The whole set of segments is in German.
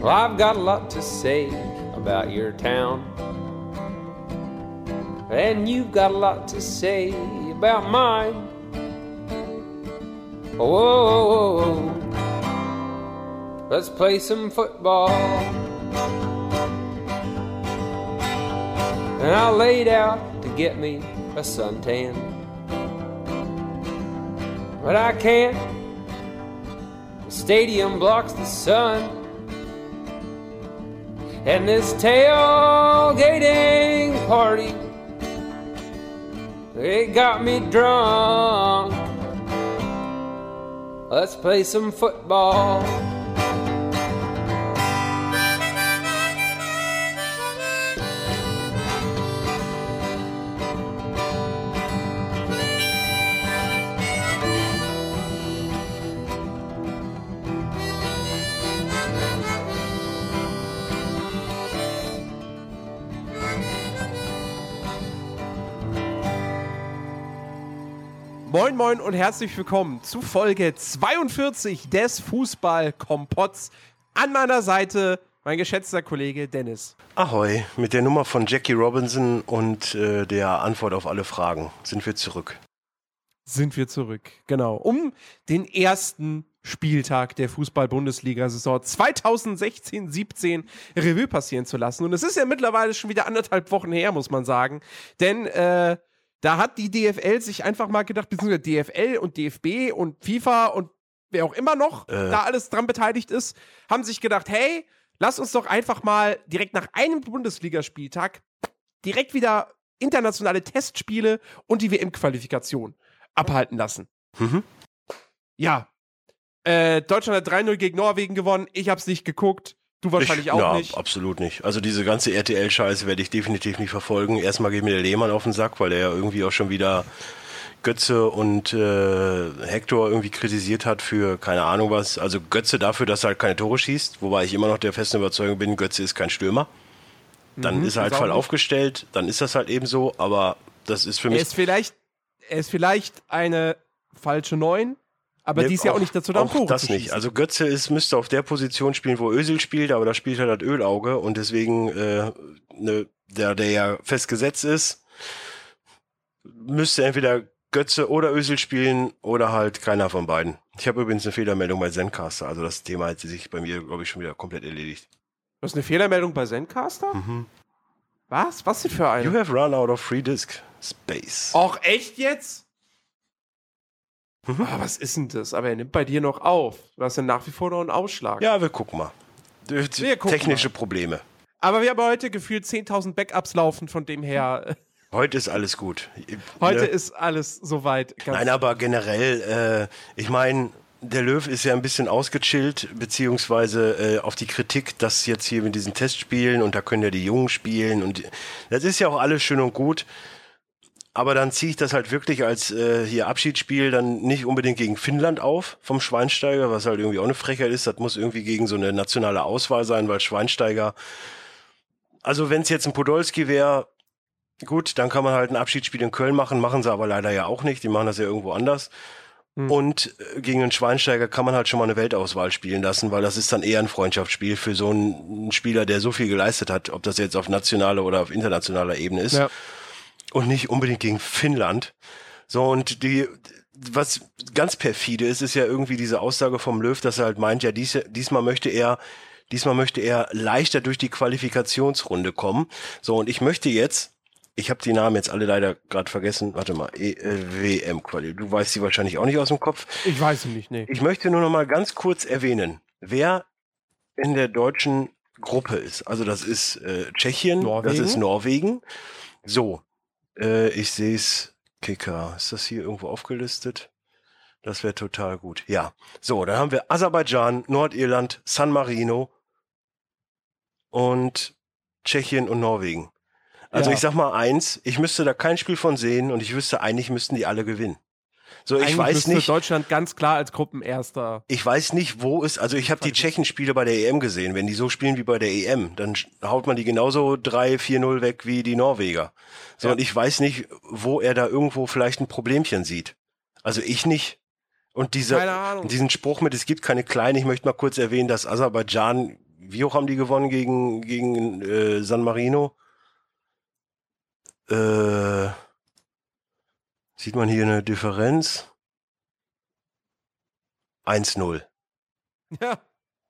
Well, I've got a lot to say about your town. And you've got a lot to say about mine. Whoa, whoa, whoa. let's play some football. And I laid out to get me a suntan. But I can't. The stadium blocks the sun. And this tailgating party, it got me drunk. Let's play some football. Moin und herzlich willkommen zu Folge 42 des Fußball-Kompotts. An meiner Seite mein geschätzter Kollege Dennis. Ahoi, mit der Nummer von Jackie Robinson und äh, der Antwort auf alle Fragen sind wir zurück. Sind wir zurück, genau. Um den ersten Spieltag der Fußball-Bundesliga-Saison 2016-17 Revue passieren zu lassen. Und es ist ja mittlerweile schon wieder anderthalb Wochen her, muss man sagen. Denn äh, da hat die DFL sich einfach mal gedacht, beziehungsweise DFL und DFB und FIFA und wer auch immer noch Äh. da alles dran beteiligt ist, haben sich gedacht, hey, lass uns doch einfach mal direkt nach einem Bundesligaspieltag direkt wieder internationale Testspiele und die WM-Qualifikation abhalten lassen. Mhm. Ja. Äh, Deutschland hat 3-0 gegen Norwegen gewonnen. Ich hab's nicht geguckt. Du wahrscheinlich ich, auch ja, nicht. absolut nicht. Also diese ganze RTL-Scheiße werde ich definitiv nicht verfolgen. Erstmal geht mir der Lehmann auf den Sack, weil er ja irgendwie auch schon wieder Götze und äh, Hector irgendwie kritisiert hat für keine Ahnung was. Also Götze dafür, dass er halt keine Tore schießt, wobei ich immer noch der festen Überzeugung bin, Götze ist kein Stürmer. Dann Mhm, ist er halt voll aufgestellt, dann ist das halt eben so, aber das ist für Er mich ist vielleicht, er ist vielleicht eine falsche Neun, aber Nee, die ist ja auch nicht dazu da, um auch Tore das zu nicht. Also Götze ist, müsste auf der Position spielen, wo Özil spielt, aber da spielt er das Ölauge und deswegen, äh, ne, der, der ja festgesetzt ist, müsste entweder Götze oder Özil spielen oder halt keiner von beiden. Ich habe übrigens eine Fehlermeldung bei Zencaster, also das Thema hat sich bei mir, glaube ich, schon wieder komplett erledigt. Du hast eine Fehlermeldung bei Zencaster? Mhm. Was? Was denn für eine? You have run out of free disk space. Och, echt jetzt? Mhm. Ah, was ist denn das? Aber er nimmt bei dir noch auf. Du hast ja nach wie vor noch einen Ausschlag. Ja, wir gucken mal. Wir gucken Technische Probleme. Aber wir haben heute gefühlt 10.000 Backups laufen, von dem her, Heute ist alles gut. heute Ne? ist alles soweit. Ganz Nein, aber generell, äh, ich meine, der Löw ist ja ein bisschen ausgechillt, beziehungsweise äh, auf die Kritik, dass jetzt hier mit diesen Testspielen und da können ja die Jungen spielen und das ist ja auch alles schön und gut. Aber dann ziehe ich das halt wirklich als äh, hier Abschiedsspiel dann nicht unbedingt gegen Finnland auf vom Schweinsteiger, was halt irgendwie auch eine Frechheit ist. Das muss irgendwie gegen so eine nationale Auswahl sein, weil Schweinsteiger. Also wenn es jetzt ein Podolski wäre, gut, dann kann man halt ein Abschiedsspiel in Köln machen, machen sie aber leider ja auch nicht. Die machen das ja irgendwo anders. Hm. Und äh, gegen einen Schweinsteiger kann man halt schon mal eine Weltauswahl spielen lassen, weil das ist dann eher ein Freundschaftsspiel für so einen Spieler, der so viel geleistet hat, ob das jetzt auf nationaler oder auf internationaler Ebene ist Ja. Und nicht unbedingt gegen Finnland. So, und die, was ganz perfide ist, ist ja irgendwie diese Aussage vom Löw, dass er halt meint, ja, dies, diesmal möchte er, diesmal möchte er leichter durch die Qualifikationsrunde kommen. So, und ich möchte jetzt, ich habe die Namen jetzt alle leider gerade vergessen, warte mal, e, äh, WM-Quali, du weißt sie wahrscheinlich auch nicht aus dem Kopf. Ich weiß es nicht, nee. Ich möchte nur noch mal ganz kurz erwähnen, wer in der deutschen Gruppe ist. Also das ist äh, Tschechien, Norwegen. das ist Norwegen. So, äh, ich sehe es, Kicker. Ist das hier irgendwo aufgelistet? Das wäre total gut. Ja. So, dann haben wir Aserbaidschan, Nordirland, San Marino und Tschechien und Norwegen. Also Ja. ich sag mal eins, ich müsste da kein Spiel von sehen und ich wüsste, eigentlich müssten die alle gewinnen. So, ich Eigentlich weiß nicht, Deutschland ganz klar als Gruppenerster. ich weiß nicht, wo es, also ich habe die Tschechen-Spiele bei der EM gesehen. Wenn die so spielen wie bei der EM, dann haut man die genauso 3-4-0 weg wie die Norweger. So, Ja. und ich weiß nicht, wo er da irgendwo vielleicht ein Problemchen sieht. Also ich nicht. Und dieser, diesen Spruch mit, es gibt keine Kleinen, ich möchte mal kurz erwähnen, dass Aserbaidschan wie hoch haben die gewonnen gegen, gegen äh, San Marino? Äh, sieht man hier eine Differenz? 1-0. Ja.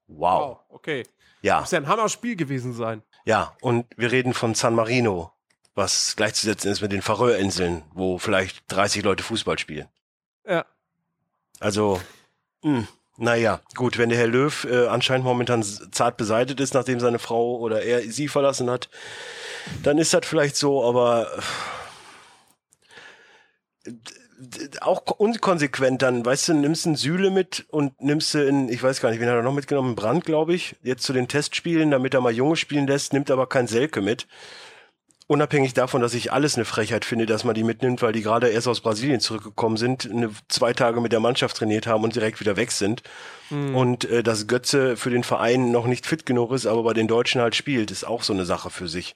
Wow. Wow, okay. Ja, Muss ja ein Hammer-Spiel gewesen sein. ja. Und wir reden von San Marino, was gleichzusetzen ist mit den Färöerinseln, wo vielleicht 30 Leute Fußball spielen. Ja. Also, mh, naja, gut, wenn der Herr Löw äh, anscheinend momentan zart beseitigt ist, nachdem seine Frau oder er sie verlassen hat, dann ist das vielleicht so, aber äh, auch ko- unkonsequent dann, weißt du, nimmst einen Süle mit und nimmst du in, ich weiß gar nicht, wen hat er noch mitgenommen, Brand, glaube ich, jetzt zu den Testspielen, damit er mal Junge spielen lässt, nimmt aber kein Selke mit. Unabhängig davon, dass ich alles eine Frechheit finde, dass man die mitnimmt, weil die gerade erst aus Brasilien zurückgekommen sind, eine, zwei Tage mit der Mannschaft trainiert haben und direkt wieder weg sind. Und äh, dass Götze für den Verein noch nicht fit genug ist, aber bei den Deutschen halt spielt, ist auch so eine Sache für sich.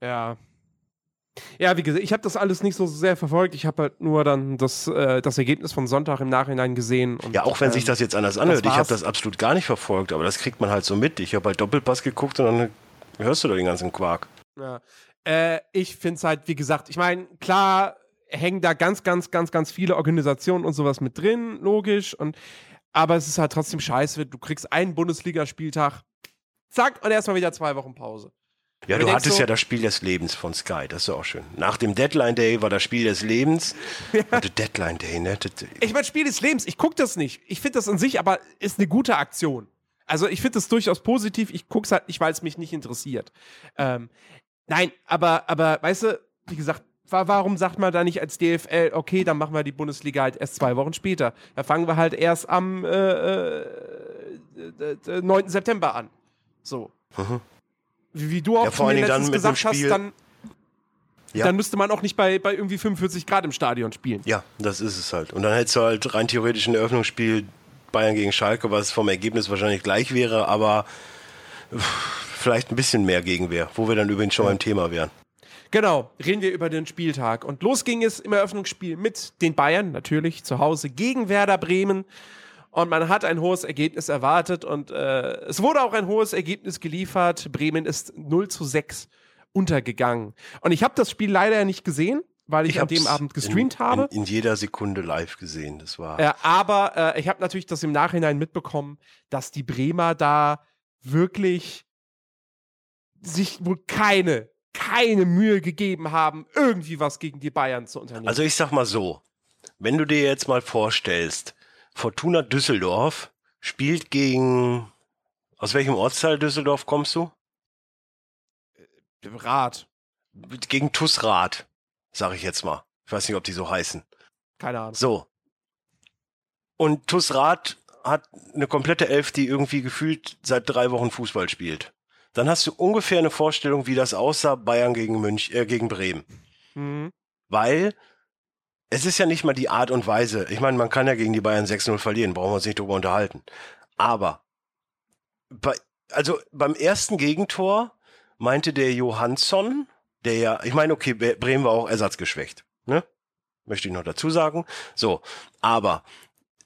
Ja. Ja, wie gesagt, ich habe das alles nicht so sehr verfolgt. Ich habe halt nur dann das, äh, das Ergebnis von Sonntag im Nachhinein gesehen. Und, Ja, auch wenn sich ähm, das jetzt anders anhört. Ich habe das absolut gar nicht verfolgt, aber das kriegt man halt so mit. Ich habe halt Doppelpass geguckt und dann hörst du da den ganzen Quark. Ja. Äh, ich finde es halt, wie gesagt, ich meine, klar hängen da ganz, ganz, ganz, ganz viele Organisationen und sowas mit drin, logisch. Und, aber es ist halt trotzdem scheiße. Du kriegst einen Bundesligaspieltag, zack, und erstmal wieder zwei Wochen Pause. Ja, du hattest so- ja das Spiel des Lebens von Sky, das ist auch schön. Nach dem Deadline Day war das Spiel des Lebens. Warte, Deadline Day, ne? Ich meine, Spiel des Lebens, ich gucke das nicht. Ich finde das an sich aber ist eine gute Aktion. Also ich finde das durchaus positiv. Ich gucke es halt nicht, weil es mich nicht interessiert. Ähm, nein, aber, aber weißt du, wie gesagt, wa warum sagt man da nicht als DFL, okay, dann machen wir die Bundesliga halt erst zwei Wochen später. Da fangen wir halt erst am äh, äh, äh, äh, 9. September an. So. Wie, wie du auch. Ja, vor allen Dingen gesagt hast, dann, Ja. dann müsste man auch nicht bei, bei irgendwie 45 Grad im Stadion spielen. Ja, das ist es halt. Und dann hättest du halt rein theoretisch ein Eröffnungsspiel Bayern gegen Schalke, was vom Ergebnis wahrscheinlich gleich wäre, aber vielleicht ein bisschen mehr Gegenwehr, wo wir dann übrigens schon beim Thema wären. Genau, reden wir über den Spieltag. Und los ging es im Eröffnungsspiel mit den Bayern, natürlich zu Hause gegen Werder Bremen. Und man hat ein hohes Ergebnis erwartet und äh, es wurde auch ein hohes Ergebnis geliefert. Bremen ist 0 zu 6 untergegangen. Und ich habe das Spiel leider nicht gesehen, weil ich, an dem Abend gestreamt in, habe. In, in jeder Sekunde live gesehen. Das war. Äh, aber äh, ich habe natürlich das im Nachhinein mitbekommen, dass die Bremer da wirklich sich wohl keine, keine Mühe gegeben haben, irgendwie was gegen die Bayern zu unternehmen. Also ich sag mal so, wenn du dir jetzt mal vorstellst, Fortuna Düsseldorf spielt gegen aus welchem Ortsteil Düsseldorf kommst du? Rat, Gegen Tusrad, sag ich jetzt mal. Ich weiß nicht, ob die so heißen. keine Ahnung. So. Und Tusrad hat eine komplette Elf, die irgendwie gefühlt seit drei Wochen Fußball spielt. Dann hast du ungefähr eine Vorstellung, wie das aussah, Bayern gegen Münch, äh, gegen Bremen. Mhm. Weil es ist ja nicht mal die Art und Weise. Ich meine, man kann ja gegen die Bayern 6-0 verlieren, brauchen wir uns nicht drüber unterhalten. Aber bei, also beim ersten Gegentor meinte der Johansson, der ja, ich meine, okay, Bre- Bremen war auch ersatzgeschwächt, ne? Möchte ich noch dazu sagen. So, aber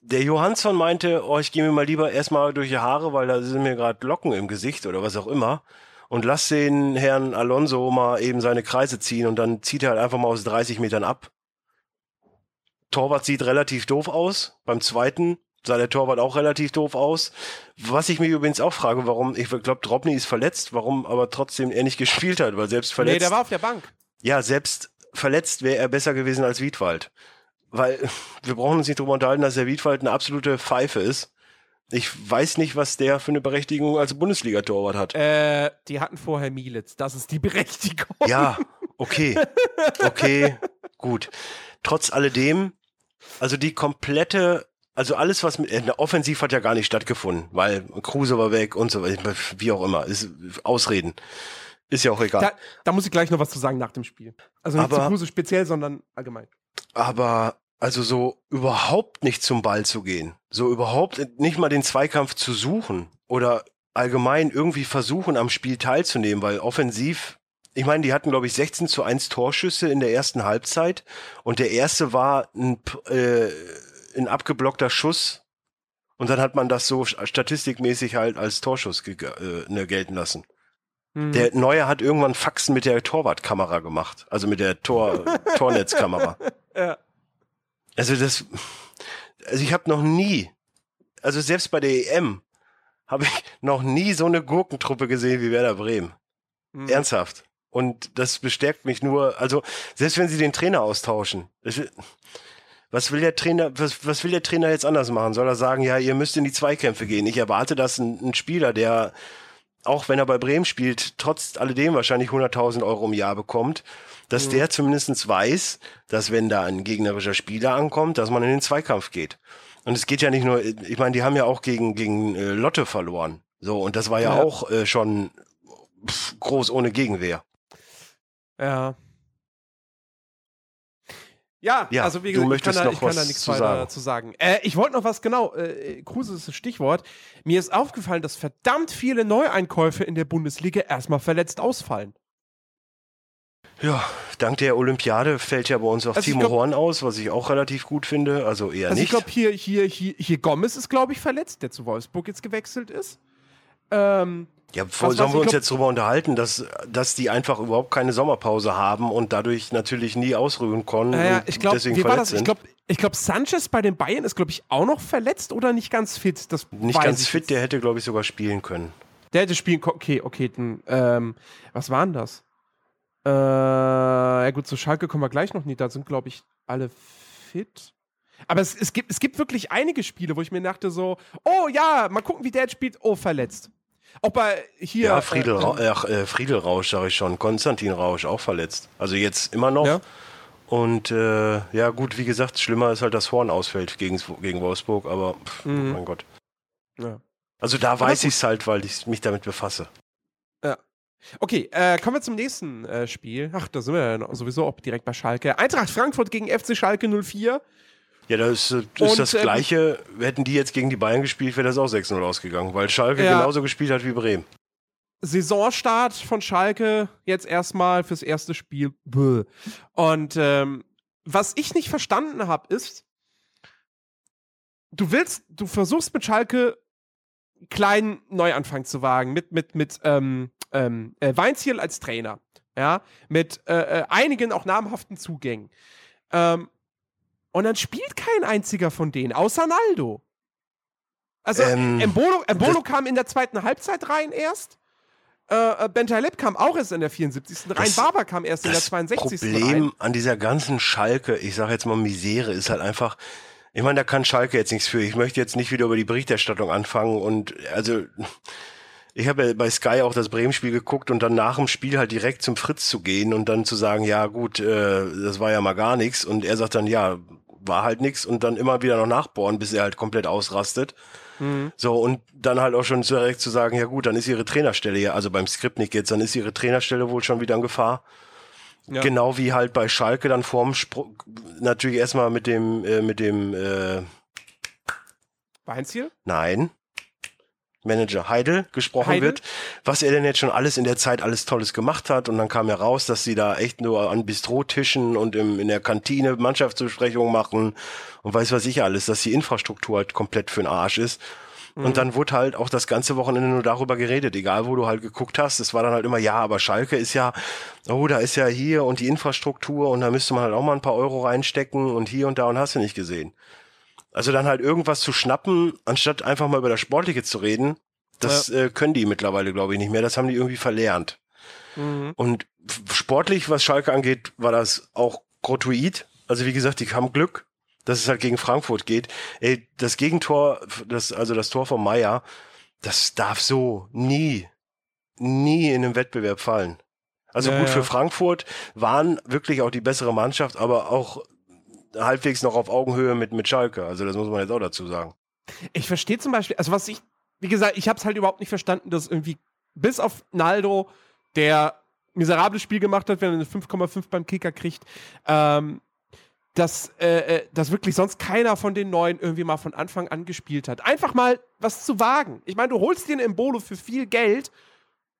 der Johansson meinte, oh, ich gehe mir mal lieber erstmal durch die Haare, weil da sind mir gerade Locken im Gesicht oder was auch immer. Und lass den Herrn Alonso mal eben seine Kreise ziehen und dann zieht er halt einfach mal aus 30 Metern ab. Torwart sieht relativ doof aus. Beim zweiten sah der Torwart auch relativ doof aus. Was ich mich übrigens auch frage, warum, ich glaube, Dropney ist verletzt, warum aber trotzdem er nicht gespielt hat, weil selbst verletzt. Nee, der war auf der Bank. Ja, selbst verletzt wäre er besser gewesen als Wiedwald. Weil wir brauchen uns nicht drüber unterhalten, dass der Wiedwald eine absolute Pfeife ist. Ich weiß nicht, was der für eine Berechtigung als Bundesliga-Torwart hat. Äh, die hatten vorher Mielitz. Das ist die Berechtigung. Ja, okay. Okay, gut. Trotz alledem, also die komplette, also alles, was mit, äh, offensiv hat ja gar nicht stattgefunden, weil Kruse war weg und so weiter, wie auch immer, ist Ausreden. Ist ja auch egal. Da, da muss ich gleich noch was zu sagen nach dem Spiel. Also nicht Aber- zu Kruse speziell, sondern allgemein. aber also so überhaupt nicht zum Ball zu gehen, so überhaupt nicht mal den Zweikampf zu suchen oder allgemein irgendwie versuchen, am Spiel teilzunehmen, weil offensiv, ich meine, die hatten, glaube ich, 16 zu 1 Torschüsse in der ersten Halbzeit und der erste war ein, äh, ein abgeblockter Schuss Und dann hat man das so statistikmäßig halt als Torschuss äh, ne, gelten lassen. Mhm. Der Neue hat irgendwann Faxen mit der Torwartkamera gemacht, also mit der Tor Tornetzkamera. ja. Also das, also ich habe noch nie, also selbst bei der EM habe ich noch nie so eine Gurkentruppe gesehen wie Werder Bremen. Mhm. Ernsthaft. Und das bestärkt mich nur, also selbst wenn sie den Trainer austauschen, was will der Trainer, was, was will der Trainer jetzt anders machen? Soll er sagen, ja, ihr müsst in die Zweikämpfe gehen? Ich erwarte, dass ein, ein Spieler, der, auch wenn er bei Bremen spielt, trotz alledem wahrscheinlich 100.000 Euro im Jahr bekommt, dass mhm. der zumindest weiß, dass wenn da ein gegnerischer Spieler ankommt, dass man in den Zweikampf geht. Und es geht ja nicht nur, ich meine, die haben ja auch gegen, gegen äh, Lotte verloren. So, und das war ja, ja. auch äh, schon pff, groß ohne Gegenwehr. Ja. Ja, ja, also wie gesagt, ich kann, da, ich kann da nichts weiter sagen. zu sagen. Äh, ich wollte noch was genau, äh, Kruse ist das Stichwort. Mir ist aufgefallen, dass verdammt viele Neueinkäufe in der Bundesliga erstmal verletzt ausfallen. Ja, dank der Olympiade fällt ja bei uns auch also Timo glaub, Horn aus, was ich auch relativ gut finde. Also eher also nicht. Ich glaube, hier, hier, hier, hier Gomez ist, glaube ich, verletzt, der zu Wolfsburg jetzt gewechselt ist. Ähm, ja, vor, sollen wir uns jetzt darüber unterhalten, dass, dass die einfach überhaupt keine Sommerpause haben und dadurch natürlich nie ausruhen konnten naja, ich glaub, deswegen war das? Ich glaube, ich glaub, Sanchez bei den Bayern ist, glaube ich, auch noch verletzt oder nicht ganz fit. Das nicht ganz fit, jetzt. der hätte, glaube ich, sogar spielen können. Der hätte spielen können. Okay, okay. Dann, ähm, was waren das? Äh, ja gut, zu Schalke kommen wir gleich noch nicht. Da sind, glaube ich, alle fit. Aber es, es, gibt, es gibt wirklich einige Spiele, wo ich mir dachte so, oh ja, mal gucken, wie der jetzt spielt. Oh, verletzt. Auch bei hier. Ja, Friedel, äh, äh, Friedel Rausch, sage ich schon. Konstantin Rausch, auch verletzt. Also jetzt immer noch. Ja. Und äh, ja, gut, wie gesagt, schlimmer ist halt, dass Horn ausfällt gegen, gegen Wolfsburg, aber pff, mhm. oh mein Gott. Ja. Also da weiß ich es halt, weil ich mich damit befasse. Ja. Okay, äh, kommen wir zum nächsten äh, Spiel. Ach, da sind wir ja sowieso auch direkt bei Schalke. Eintracht Frankfurt gegen FC Schalke 04. Ja, das ist, das, ist das ähm, Gleiche. Hätten die jetzt gegen die Bayern gespielt, wäre das auch 6-0 ausgegangen, weil Schalke ja. genauso gespielt hat wie Bremen. Saisonstart von Schalke jetzt erstmal fürs erste Spiel. Und ähm, was ich nicht verstanden habe, ist, du willst, du versuchst mit Schalke kleinen Neuanfang zu wagen, mit, mit, mit ähm, ähm, äh, Weinziel als Trainer, ja, mit äh, äh, einigen auch namhaften Zugängen. Ähm, und dann spielt kein einziger von denen, außer Naldo. Also ähm, Embolo, Embolo kam in der zweiten Halbzeit rein erst. Äh, äh Bentaleb kam auch erst in der 74. Rein Barber kam erst in der 62. Das Problem rein. an dieser ganzen Schalke, ich sage jetzt mal Misere, ist halt einfach, ich meine, da kann Schalke jetzt nichts für. Ich möchte jetzt nicht wieder über die Berichterstattung anfangen und also ich habe ja bei Sky auch das Bremen-Spiel geguckt und dann nach dem Spiel halt direkt zum Fritz zu gehen und dann zu sagen, ja gut, äh, das war ja mal gar nichts und er sagt dann, ja, war halt nichts und dann immer wieder noch nachbohren, bis er halt komplett ausrastet. Mhm. So, und dann halt auch schon direkt zu sagen, ja gut, dann ist ihre Trainerstelle ja, also beim Skript nicht jetzt, dann ist ihre Trainerstelle wohl schon wieder in Gefahr. Ja. Genau wie halt bei Schalke dann vorm Spruch, natürlich erstmal mit dem, äh, mit dem, äh, Weinziel? Nein. Manager Heidel gesprochen Heidel? wird, was er denn jetzt schon alles in der Zeit alles Tolles gemacht hat. Und dann kam heraus, dass sie da echt nur an Bistrotischen und im, in der Kantine Mannschaftsbesprechungen machen und weiß was ich alles, dass die Infrastruktur halt komplett für den Arsch ist. Und mhm. dann wurde halt auch das ganze Wochenende nur darüber geredet, egal wo du halt geguckt hast. Es war dann halt immer, ja, aber Schalke ist ja, oh, da ist ja hier und die Infrastruktur und da müsste man halt auch mal ein paar Euro reinstecken und hier und da und hast du nicht gesehen. Also dann halt irgendwas zu schnappen, anstatt einfach mal über das Sportliche zu reden, das ja. äh, können die mittlerweile, glaube ich, nicht mehr. Das haben die irgendwie verlernt. Mhm. Und sportlich, was Schalke angeht, war das auch gratuit. Also wie gesagt, die haben Glück, dass es halt gegen Frankfurt geht. Ey, das Gegentor, das, also das Tor von Meier, das darf so nie, nie in einem Wettbewerb fallen. Also ja, gut, für Frankfurt waren wirklich auch die bessere Mannschaft, aber auch halbwegs noch auf Augenhöhe mit, mit Schalke. Also das muss man jetzt auch dazu sagen. Ich verstehe zum Beispiel, also was ich, wie gesagt, ich habe es halt überhaupt nicht verstanden, dass irgendwie bis auf Naldo, der miserables Spiel gemacht hat, wenn er eine 5,5 beim Kicker kriegt, ähm, dass, äh, äh, dass wirklich sonst keiner von den Neuen irgendwie mal von Anfang an gespielt hat. Einfach mal was zu wagen. Ich meine, du holst dir einen Embolo für viel Geld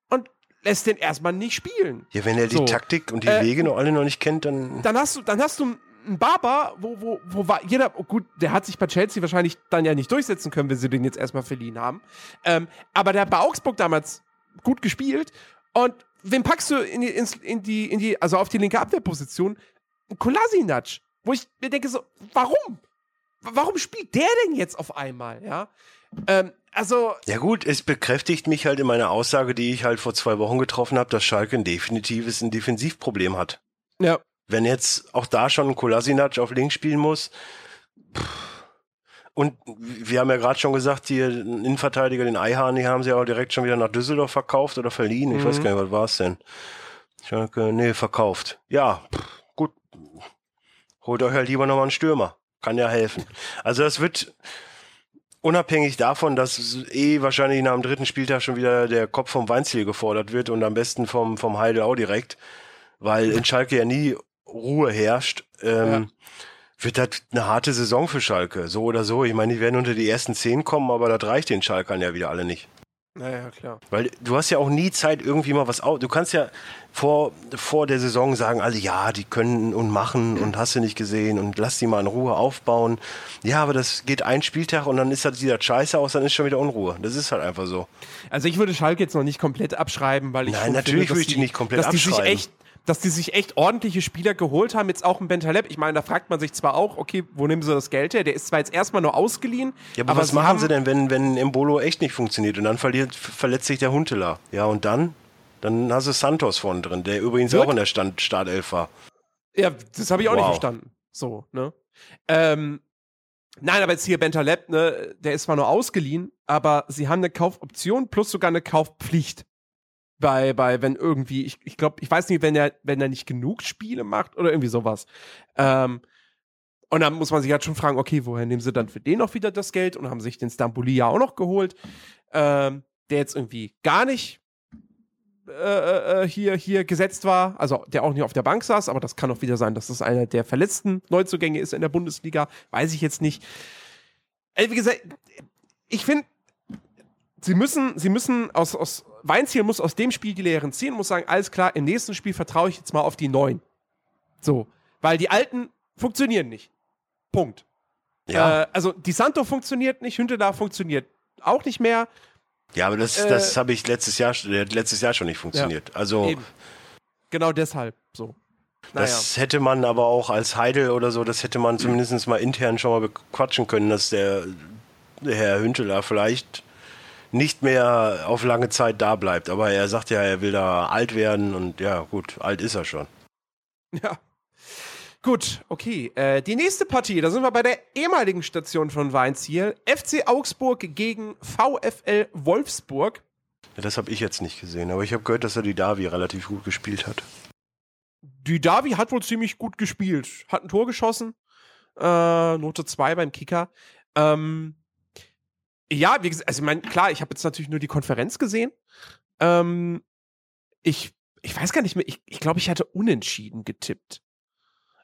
und lässt den erstmal nicht spielen. Ja, wenn er die so. Taktik und die äh, Wege noch alle noch nicht kennt, dann. Dann hast du, dann hast du ein Barber, wo, wo, wo war jeder, oh gut, der hat sich bei Chelsea wahrscheinlich dann ja nicht durchsetzen können, wenn sie den jetzt erstmal verliehen haben. Ähm, aber der hat bei Augsburg damals gut gespielt. Und wen packst du in die, in die, in die also auf die linke Abwehrposition? Kolasinac. Wo ich mir denke so, warum? Warum spielt der denn jetzt auf einmal, ja? Ähm, also. Ja, gut, es bekräftigt mich halt in meiner Aussage, die ich halt vor zwei Wochen getroffen habe, dass Schalke ein definitives ein Defensivproblem hat. Ja. Wenn jetzt auch da schon ein Kolasinac auf links spielen muss. Und wir haben ja gerade schon gesagt, die Innenverteidiger, den Eihahn, die haben sie auch direkt schon wieder nach Düsseldorf verkauft oder verliehen. Ich mhm. weiß gar nicht, was war es denn? Schalke, nee, verkauft. Ja, gut. Holt euch halt lieber nochmal einen Stürmer. Kann ja helfen. Also das wird, unabhängig davon, dass eh wahrscheinlich nach dem dritten Spieltag schon wieder der Kopf vom Weinziel gefordert wird und am besten vom, vom Heidel auch direkt, weil in Schalke ja nie Ruhe herrscht, ähm, ja. wird das eine harte Saison für Schalke, so oder so. Ich meine, die werden unter die ersten zehn kommen, aber das reicht den Schalkern ja wieder alle nicht. Naja, klar. Weil du hast ja auch nie Zeit, irgendwie mal was auf. Du kannst ja vor, vor der Saison sagen, alle, ja, die können und machen und hast du nicht gesehen und lass die mal in Ruhe aufbauen. Ja, aber das geht ein Spieltag und dann ist das wieder scheiße aus, dann ist schon wieder Unruhe. Das ist halt einfach so. Also ich würde Schalke jetzt noch nicht komplett abschreiben, weil ich. Nein, natürlich finde, würde ich die nicht komplett dass abschreiben. Die sich echt dass die sich echt ordentliche Spieler geholt haben, jetzt auch ein Bentaleb. Ich meine, da fragt man sich zwar auch, okay, wo nehmen sie das Geld her? Der ist zwar jetzt erstmal nur ausgeliehen. Ja, aber, aber was machen sie denn, wenn, wenn Embolo echt nicht funktioniert und dann verliert, verletzt sich der Huntela? Ja, und dann? Dann hast du Santos vorne drin, der übrigens Wird? auch in der Stand Startelf war. Ja, das habe ich auch wow. nicht verstanden. So, ne? Ähm, nein, aber jetzt hier Bentaleb, ne, der ist zwar nur ausgeliehen, aber sie haben eine Kaufoption plus sogar eine Kaufpflicht bei, bei, wenn irgendwie, ich, ich glaube, ich weiß nicht, wenn er, wenn er nicht genug Spiele macht oder irgendwie sowas. Ähm, und dann muss man sich halt schon fragen, okay, woher nehmen sie dann für den noch wieder das Geld und haben sich den Stambuli ja auch noch geholt, ähm, der jetzt irgendwie gar nicht äh, äh, hier, hier gesetzt war, also der auch nicht auf der Bank saß, aber das kann auch wieder sein, dass das einer der verletzten Neuzugänge ist in der Bundesliga, weiß ich jetzt nicht. Also, wie gesagt, ich finde, sie müssen, sie müssen aus, aus Weinziel muss aus dem Spiel die Lehren ziehen, muss sagen, alles klar, im nächsten Spiel vertraue ich jetzt mal auf die neuen. So, weil die alten funktionieren nicht. Punkt. Ja. Äh, also die Santo funktioniert nicht, Hünteler funktioniert auch nicht mehr. Ja, aber das, äh, das habe ich letztes Jahr, letztes Jahr schon nicht funktioniert. Ja, also eben. genau deshalb so. Naja. Das hätte man aber auch als Heidel oder so, das hätte man zumindest mal intern schon mal bequatschen können, dass der, der Herr Hünteler vielleicht nicht mehr auf lange Zeit da bleibt. Aber er sagt ja, er will da alt werden und ja, gut, alt ist er schon. Ja. Gut, okay. Äh, die nächste Partie, da sind wir bei der ehemaligen Station von Weinziel. FC Augsburg gegen VfL Wolfsburg. Ja, das habe ich jetzt nicht gesehen, aber ich habe gehört, dass er die Davi relativ gut gespielt hat. Die Davi hat wohl ziemlich gut gespielt. Hat ein Tor geschossen. Äh, Note 2 beim Kicker. Ähm, ja, wie gesagt, also ich meine, klar, ich habe jetzt natürlich nur die Konferenz gesehen. Ähm, ich, ich weiß gar nicht mehr, ich, ich glaube, ich hatte unentschieden getippt.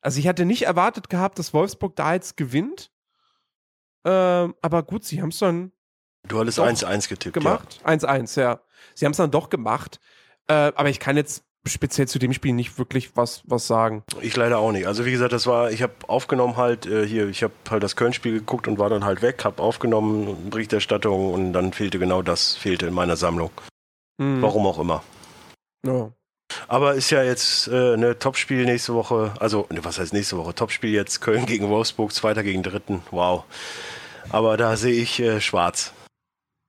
Also ich hatte nicht erwartet gehabt, dass Wolfsburg da jetzt gewinnt. Ähm, aber gut, sie haben es dann. Du hattest 1-1 getippt. Gemacht. 1-1, ja. ja. Sie haben es dann doch gemacht. Äh, aber ich kann jetzt speziell zu dem Spiel nicht wirklich was, was sagen. Ich leider auch nicht. Also wie gesagt, das war, ich habe aufgenommen halt äh, hier, ich habe halt das Köln-Spiel geguckt und war dann halt weg, habe aufgenommen, Berichterstattung und dann fehlte genau das, fehlte in meiner Sammlung. Mhm. Warum auch immer. Ja. Aber ist ja jetzt äh, ne Topspiel nächste Woche, also ne, was heißt nächste Woche? Topspiel jetzt Köln gegen Wolfsburg, Zweiter gegen Dritten. Wow. Aber da sehe ich äh, schwarz.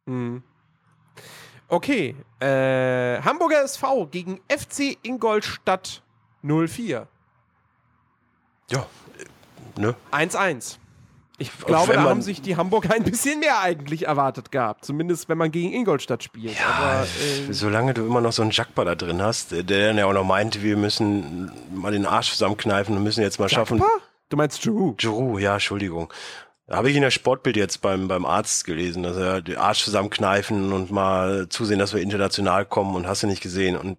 Mhm. Okay, äh, Hamburger SV gegen FC Ingolstadt 04. Ja, ne? 1-1. Ich glaube, da haben sich die Hamburger ein bisschen mehr eigentlich erwartet gehabt. Zumindest, wenn man gegen Ingolstadt spielt. Ja, Aber, äh, solange du immer noch so einen Jackbar da drin hast, der dann ja auch noch meinte, wir müssen mal den Arsch zusammenkneifen und müssen jetzt mal Jackbar? schaffen. Du meinst Giroud? Giroud, ja, Entschuldigung. Habe ich in der Sportbild jetzt beim, beim Arzt gelesen, dass er den Arsch zusammenkneifen und mal zusehen, dass wir international kommen und hast du nicht gesehen. Und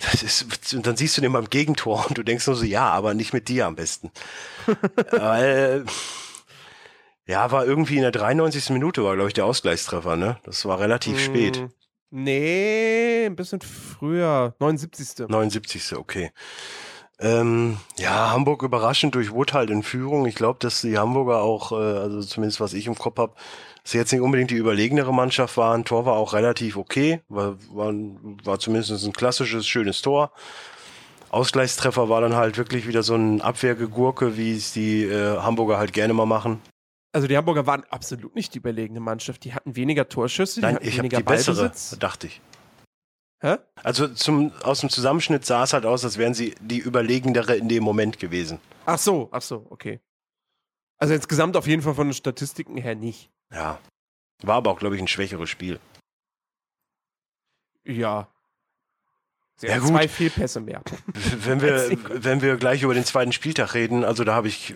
das ist, und dann siehst du den beim Gegentor und du denkst nur so, ja, aber nicht mit dir am besten. Weil, ja, war irgendwie in der 93. Minute war, glaube ich, der Ausgleichstreffer, ne? Das war relativ mm, spät. Nee, ein bisschen früher. 79. 79. Okay. Ähm, ja, Hamburg überraschend durch Wood halt in Führung. Ich glaube, dass die Hamburger auch, äh, also zumindest was ich im Kopf habe, sie jetzt nicht unbedingt die überlegenere Mannschaft waren. Tor war auch relativ okay, war, war, war zumindest ein klassisches, schönes Tor. Ausgleichstreffer war dann halt wirklich wieder so ein Abwehrgegurke, wie es die äh, Hamburger halt gerne mal machen. Also die Hamburger waren absolut nicht die überlegene Mannschaft. Die hatten weniger Torschüsse, die Nein, hatten ich weniger die bessere, dachte ich. Hä? Also zum, aus dem Zusammenschnitt sah es halt aus, als wären sie die überlegendere in dem Moment gewesen. Ach so, ach so, okay. Also insgesamt auf jeden Fall von den Statistiken her nicht. Ja. War aber auch, glaube ich, ein schwächeres Spiel. Ja. Sie Ja, gut. zwei Fehlpässe mehr. Wenn wir, wenn wir gleich über den zweiten Spieltag reden, also da habe ich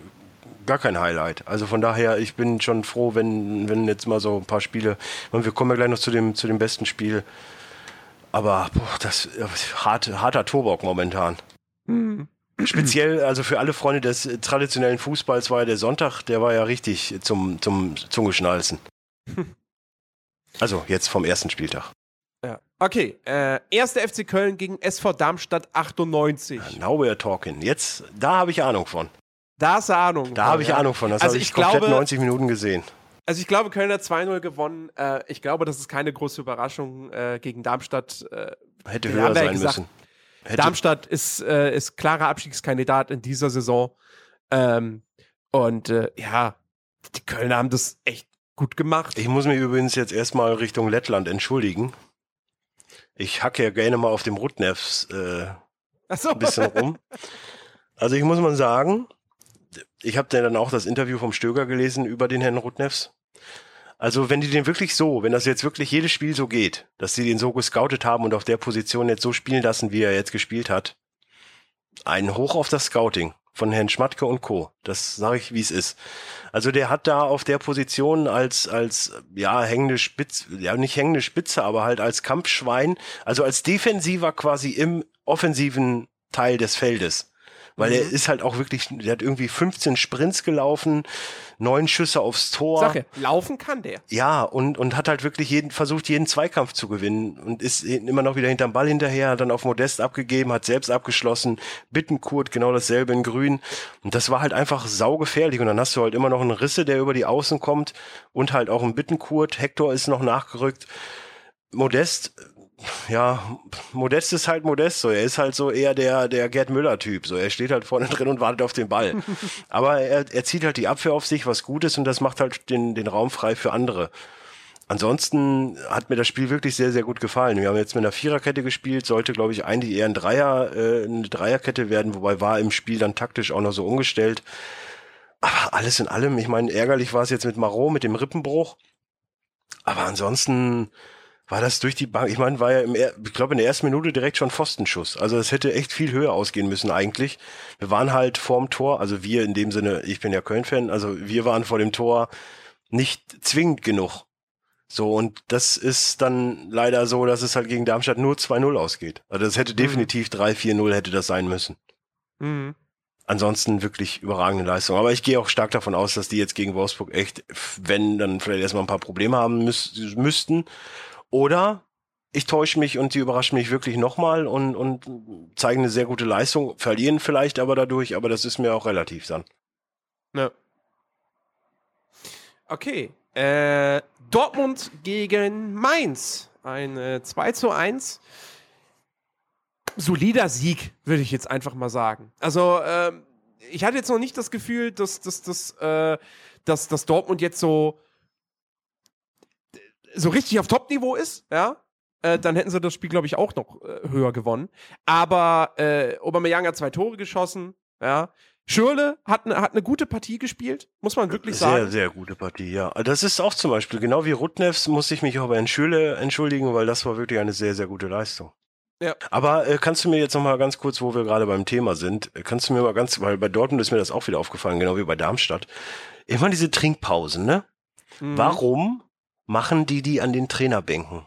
gar kein Highlight. Also von daher, ich bin schon froh, wenn, wenn jetzt mal so ein paar Spiele, meine, wir kommen ja gleich noch zu dem, zu dem besten Spiel. Aber boah, das äh, hart, harter Turbock momentan. Hm. Speziell, also für alle Freunde des äh, traditionellen Fußballs war ja der Sonntag, der war ja richtig zum, zum Zungeschnalzen. Also jetzt vom ersten Spieltag. Ja. Okay, äh, erster FC Köln gegen SV Darmstadt 98. Now we're talking. Jetzt, da habe ich Ahnung von. Da hast du Ahnung. Da habe ich. Ahnung von. Das Also habe ich, ich komplett glaube- 90 Minuten gesehen. Also ich glaube, Köln hat 2-0 gewonnen. Äh, ich glaube, das ist keine große Überraschung äh, gegen Darmstadt. Äh, Hätte höher ja sein gesagt, müssen. Hätte, Darmstadt ist, äh, ist klarer Abstiegskandidat in dieser Saison. Ähm, und äh, ja, die Kölner haben das echt gut gemacht. Ich muss mich übrigens jetzt erstmal Richtung Lettland entschuldigen. Ich hacke ja gerne mal auf dem Rutnefs äh, Achso. ein bisschen rum. Also ich muss mal sagen, ich habe dann auch das Interview vom Stöger gelesen über den Herrn Rutnefs. Also wenn die den wirklich so, wenn das jetzt wirklich jedes Spiel so geht, dass sie den so gescoutet haben und auf der Position jetzt so spielen lassen, wie er jetzt gespielt hat, ein Hoch auf das Scouting von Herrn Schmatke und Co. Das sage ich, wie es ist. Also der hat da auf der Position als als ja hängende Spitze, ja nicht hängende Spitze, aber halt als Kampfschwein, also als Defensiver quasi im offensiven Teil des Feldes. Weil er Mhm. ist halt auch wirklich, der hat irgendwie 15 Sprints gelaufen, neun Schüsse aufs Tor. Sache, laufen kann der. Ja, und, und hat halt wirklich jeden, versucht, jeden Zweikampf zu gewinnen und ist immer noch wieder hinterm Ball hinterher, hat dann auf Modest abgegeben, hat selbst abgeschlossen, Bittenkurt genau dasselbe in Grün. Und das war halt einfach saugefährlich. Und dann hast du halt immer noch einen Risse, der über die Außen kommt und halt auch einen Bittenkurt. Hector ist noch nachgerückt. Modest, ja, Modest ist halt Modest, so. Er ist halt so eher der, der Gerd Müller-Typ, so. Er steht halt vorne drin und wartet auf den Ball. Aber er, er zieht halt die Abwehr auf sich, was gut ist, und das macht halt den, den Raum frei für andere. Ansonsten hat mir das Spiel wirklich sehr, sehr gut gefallen. Wir haben jetzt mit einer Viererkette gespielt, sollte, glaube ich, eigentlich eher ein Dreier, äh, eine Dreierkette werden, wobei war im Spiel dann taktisch auch noch so umgestellt. Aber alles in allem, ich meine, ärgerlich war es jetzt mit Marot, mit dem Rippenbruch. Aber ansonsten war das durch die Bank. Ich meine, war ja im, ich glaube, in der ersten Minute direkt schon Pfostenschuss. Also es hätte echt viel höher ausgehen müssen eigentlich. Wir waren halt vorm Tor, also wir in dem Sinne, ich bin ja Köln-Fan, also wir waren vor dem Tor nicht zwingend genug. So, und das ist dann leider so, dass es halt gegen Darmstadt nur 2-0 ausgeht. Also das hätte definitiv 3-4-0 hätte das sein müssen. Mhm. Ansonsten wirklich überragende Leistung. Aber ich gehe auch stark davon aus, dass die jetzt gegen Wolfsburg echt, wenn, dann vielleicht erstmal ein paar Probleme haben müß, müssten. Oder ich täusche mich und die überraschen mich wirklich nochmal und, und zeigen eine sehr gute Leistung, verlieren vielleicht aber dadurch, aber das ist mir auch relativ dann. Ja. Okay. Äh, Dortmund gegen Mainz. Ein äh, 2 zu 1. Solider Sieg, würde ich jetzt einfach mal sagen. Also, ähm, ich hatte jetzt noch nicht das Gefühl, dass, dass, dass, äh, dass, dass Dortmund jetzt so, so richtig auf Top-Niveau ist, ja. Äh, dann hätten sie das Spiel, glaube ich, auch noch äh, höher gewonnen. Aber äh, Aubameyang hat zwei Tore geschossen, ja. Schürle hat eine hat ne gute Partie gespielt, muss man wirklich Sehr, sagen. sehr gute Partie, ja. Das ist auch zum Beispiel, genau wie Rutnefs, muss ich mich auch bei Herrn Schüle entschuldigen, weil das war wirklich eine sehr, sehr gute Leistung. Ja. Aber äh, kannst du mir jetzt noch mal ganz kurz, wo wir gerade beim Thema sind, äh, kannst du mir mal ganz, weil bei Dortmund ist mir das auch wieder aufgefallen, genau wie bei Darmstadt, immer diese Trinkpausen, ne? Mhm. Warum machen die die an den Trainerbänken?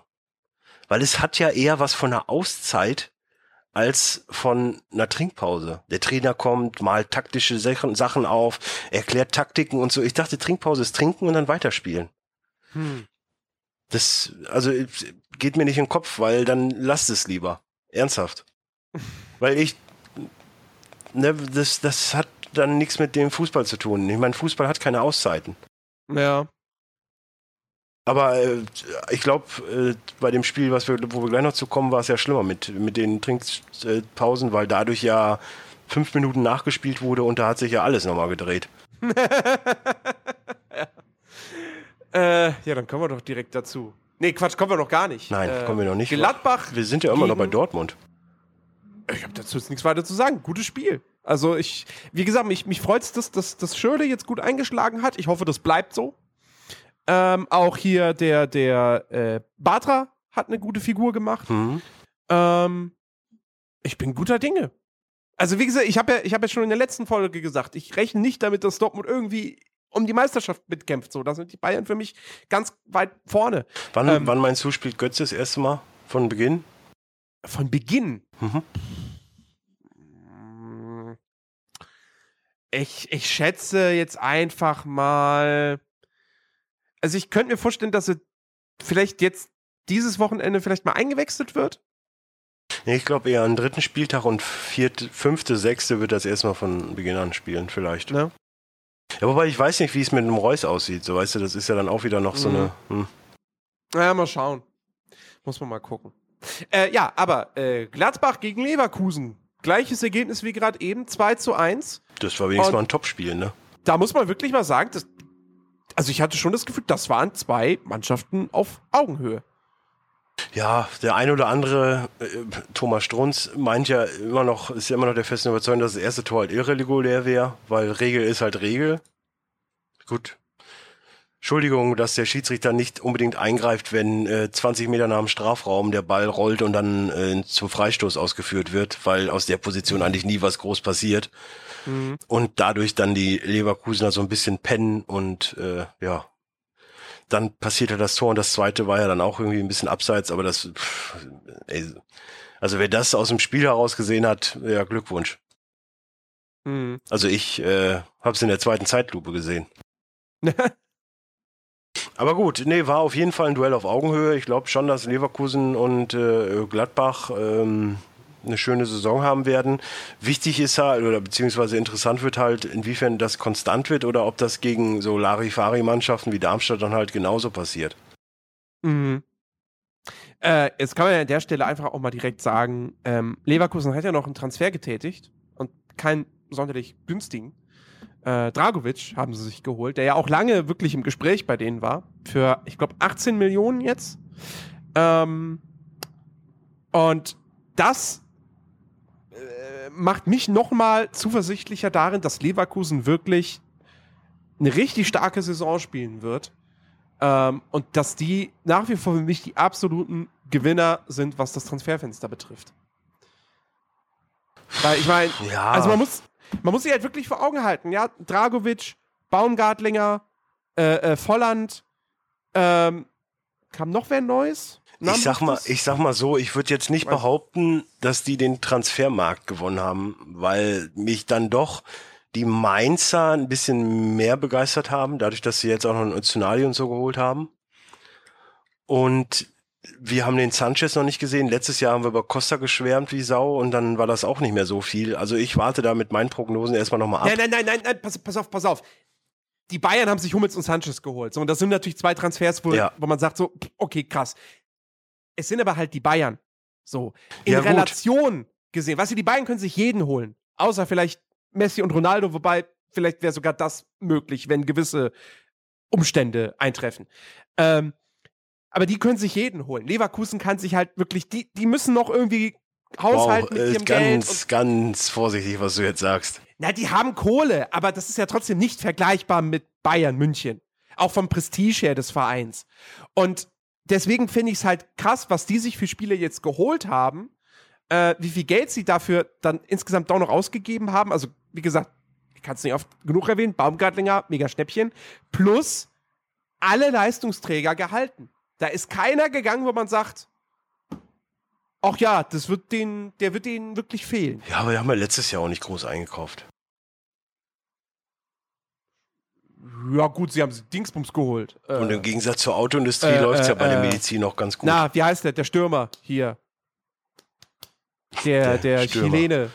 Weil es hat ja eher was von einer Auszeit als von einer Trinkpause. Der Trainer kommt, malt taktische Sachen, auf, erklärt Taktiken und so. Ich dachte, Trinkpause ist trinken und dann weiterspielen. Hm. Das, also geht mir nicht in den Kopf, weil dann lasst es lieber. Ernsthaft. weil ich, ne, das, das hat dann nichts mit dem Fußball zu tun. Ich meine, Fußball hat keine Auszeiten. Ja. Aber äh, ich glaube, äh, bei dem Spiel, was wir, wo wir gleich noch zu kommen, war es ja schlimmer mit, mit den Trinkpausen, weil dadurch ja fünf Minuten nachgespielt wurde und da hat sich ja alles nochmal gedreht. ja. Äh, ja, dann kommen wir doch direkt dazu. Nee, Quatsch, kommen wir noch gar nicht. Nein, äh, kommen wir noch nicht. Gladbach. Wir sind ja immer noch bei Dortmund. Ich habe dazu jetzt nichts weiter zu sagen. Gutes Spiel. Also ich, wie gesagt, mich, mich freut es, dass, dass, dass Schürle jetzt gut eingeschlagen hat. Ich hoffe, das bleibt so. Ähm, auch hier der, der äh, Batra hat eine gute Figur gemacht. Mhm. Ähm, ich bin guter Dinge. Also wie gesagt, ich habe ja, ich hab ja schon in der letzten Folge gesagt, ich rechne nicht damit, dass Dortmund irgendwie um die Meisterschaft mitkämpft. So, da sind die Bayern für mich ganz weit vorne. Wann, ähm, wann meinst du, spielt Götze das erste Mal? Von Beginn? Von Beginn? Mhm. Ich, ich schätze jetzt einfach mal. Also ich könnte mir vorstellen, dass er vielleicht jetzt dieses Wochenende vielleicht mal eingewechselt wird. Nee, ich glaube eher am dritten Spieltag und vierte, fünfte, sechste wird das erstmal von Beginn an spielen, vielleicht. Ja. ja wobei ich weiß nicht, wie es mit dem Reus aussieht. So, weißt du, das ist ja dann auch wieder noch so Mhm. eine. Hm. Naja, mal schauen. Muss man mal gucken. Äh, ja, aber äh, Gladbach gegen Leverkusen. Gleiches Ergebnis wie gerade eben, 2 zu 1. Das war wenigstens Und- mal ein Topspiel, ne? Da muss man wirklich mal sagen, dass, also ich hatte schon das Gefühl, das waren zwei Mannschaften auf Augenhöhe. Ja, der ein oder andere, äh, Thomas Strunz, meint ja immer noch, ist ja immer noch der festen Überzeugung, dass das erste Tor halt irregulär wäre, weil Regel ist halt Regel. Gut. Entschuldigung, dass der Schiedsrichter nicht unbedingt eingreift, wenn äh, 20 Meter nach dem Strafraum der Ball rollt und dann äh, zum Freistoß ausgeführt wird, weil aus der Position eigentlich nie was groß passiert. Und dadurch dann die Leverkusener so ein bisschen pennen und äh, ja, dann passierte das Tor und das zweite war ja dann auch irgendwie ein bisschen abseits, aber das, pff, ey, also wer das aus dem Spiel heraus gesehen hat, ja, Glückwunsch. Mhm. Also ich äh, habe es in der zweiten Zeitlupe gesehen. Aber gut, nee, war auf jeden Fall ein Duell auf Augenhöhe. Ich glaube schon, dass Leverkusen und äh, Gladbach ähm, eine schöne Saison haben werden. Wichtig ist halt, oder beziehungsweise interessant wird halt, inwiefern das konstant wird oder ob das gegen so Larifari-Mannschaften wie Darmstadt dann halt genauso passiert. Mhm. Äh, jetzt kann man ja an der Stelle einfach auch mal direkt sagen, ähm, Leverkusen hat ja noch einen Transfer getätigt und keinen sonderlich günstigen. Äh, Dragovic haben sie sich geholt, der ja auch lange wirklich im Gespräch bei denen war. Für, ich glaube, 18 Millionen jetzt. Ähm, und das äh, macht mich noch mal zuversichtlicher darin, dass Leverkusen wirklich eine richtig starke Saison spielen wird. Ähm, und dass die nach wie vor für mich die absoluten Gewinner sind, was das Transferfenster betrifft. Weil ich meine, Ja. also man muss, man muss sich halt wirklich vor Augen halten, ja, Dragovic, Baumgartlinger, äh, äh, Volland, ähm, kam noch wer Neues? Ich sag mal, ich sag mal so, ich würde jetzt nicht behaupten, dass die den Transfermarkt gewonnen haben, weil mich dann doch die Mainzer ein bisschen mehr begeistert haben, dadurch, dass sie jetzt auch noch einen Öztunali und so geholt haben. Und wir haben den Sanchez noch nicht gesehen. Letztes Jahr haben wir über Costa geschwärmt wie Sau und dann war das auch nicht mehr so viel. Also ich warte da mit meinen Prognosen erstmal nochmal ab. Nein, nein, nein, nein, nein, pass, pass auf, pass auf. Die Bayern haben sich Hummels und Sanchez geholt. So, und das sind natürlich zwei Transfers, wo, Ja. wo man sagt so, okay, krass. Es sind aber halt die Bayern. So, in Ja. Relation gesehen. Weißt du, die Bayern können sich jeden holen. Außer vielleicht Messi und Ronaldo, wobei vielleicht wäre sogar das möglich, wenn gewisse Umstände eintreffen. Ähm, aber die können sich jeden holen. Leverkusen kann sich halt wirklich, die, die müssen noch irgendwie haushalten Wow, mit äh, ihrem Geld. Und ganz, ganz vorsichtig, was du jetzt sagst. na, die haben Kohle, aber das ist ja trotzdem nicht vergleichbar mit Bayern München. Auch vom Prestige her des Vereins. Und deswegen finde ich es halt krass, was die sich für Spiele jetzt geholt haben, äh, wie viel Geld sie dafür dann insgesamt auch noch ausgegeben haben. Also, wie gesagt, ich kann es nicht oft genug erwähnen, Baumgartlinger, mega Schnäppchen, plus alle Leistungsträger gehalten. Da ist keiner gegangen, wo man sagt, ach ja, das wird den, der wird denen wirklich fehlen. Ja, aber wir haben ja letztes Jahr auch nicht groß eingekauft. Ja, gut, sie haben Dingsbums geholt. Äh, Und im Gegensatz zur Autoindustrie äh, läuft's ja äh, bei der äh, Medizin noch ganz gut. Na, wie heißt der? Der Stürmer hier. Der, der, Der der Stürmer. Chilene.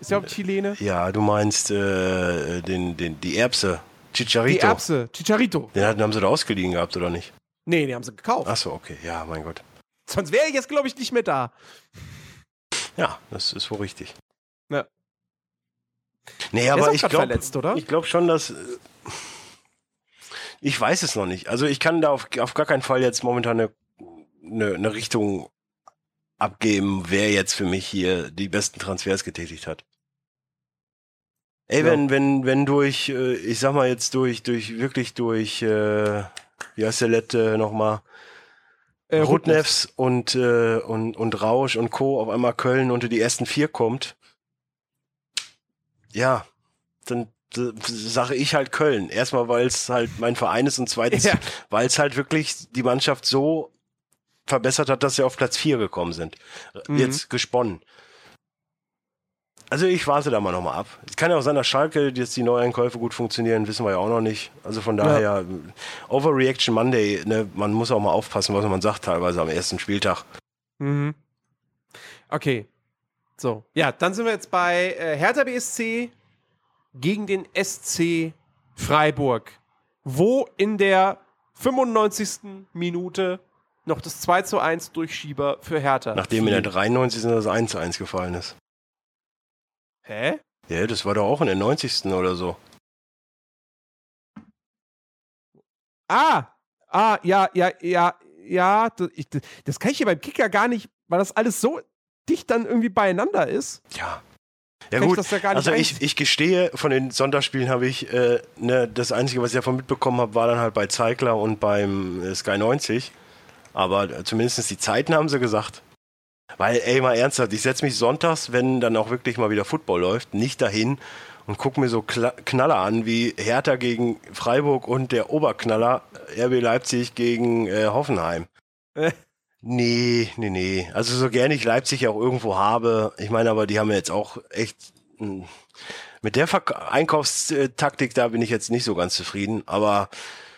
Ist ja auch Chilene. Ja, du meinst äh, den, den, die Erbse. Chicharito. Die Erbse, Chicharito. Den hatten- haben sie da ausgeliehen gehabt, oder nicht? Nee, die haben sie gekauft. Achso, okay. Ja, mein Gott. Sonst wäre ich jetzt, glaube ich, nicht mehr da. Ja, das ist wohl richtig. Ja. Nee, aber ich glaube ich glaub schon, dass. äh, Ich weiß es noch nicht. Also ich kann da auf, auf gar keinen Fall jetzt momentan eine, eine, eine Richtung abgeben, wer jetzt für mich hier die besten Transfers getätigt hat. Ey, Ja. wenn, wenn, wenn durch, äh, ich sag mal jetzt durch, durch, wirklich durch, äh, wie heißt der Lette nochmal? Äh, Rudnevs und, äh, und, und Rausch und Co. auf einmal Köln unter die ersten vier kommt, ja, dann äh, sage ich halt Köln. Erstmal, weil es halt mein Verein ist und zweitens, Ja. weil es halt wirklich die Mannschaft so verbessert hat, dass sie auf Platz vier gekommen sind. Mhm. Jetzt gesponnen. Also ich warte da mal nochmal ab. Es kann ja auch sein, dass Schalke jetzt die Neueinkäufe gut funktionieren, wissen wir ja auch noch nicht. Also von daher, Overreaction Monday, ne, man muss auch mal aufpassen, was man sagt teilweise am ersten Spieltag. Mhm. Okay. So. Ja, dann sind wir jetzt bei äh, Hertha BSC gegen den SC Freiburg. Wo in der 95. Minute noch das 2 zu 1 Durchschieber für Hertha. Nachdem in der fiel. 93. das 1 zu 1 gefallen ist. Hä? Ja, das war doch auch in der 90. oder so. Ah! Ah, ja, ja, ja, ja. Das, ich, das kann ich hier beim Kicker gar nicht, weil das alles so dicht dann irgendwie beieinander ist. Ja. Ja ich gut, das ja also ich, ich gestehe, von den Sonntagsspielen habe ich, äh, ne, das Einzige, was ich davon mitbekommen habe, war dann halt bei Zeigler und beim äh, Sky 90. Aber äh, zumindest die Zeiten haben sie gesagt. Weil, ey, mal ernsthaft, ich setze mich sonntags, wenn dann auch wirklich mal wieder Football läuft, nicht dahin und gucke mir so Kla Knaller an wie Hertha gegen Freiburg und der Oberknaller RB Leipzig gegen äh, Hoffenheim. Äh. Nee, nee, nee. Also so gerne ich Leipzig auch irgendwo habe, ich meine aber, die haben ja jetzt auch echt mh, mit der Verk Einkaufstaktik, da bin ich jetzt nicht so ganz zufrieden, aber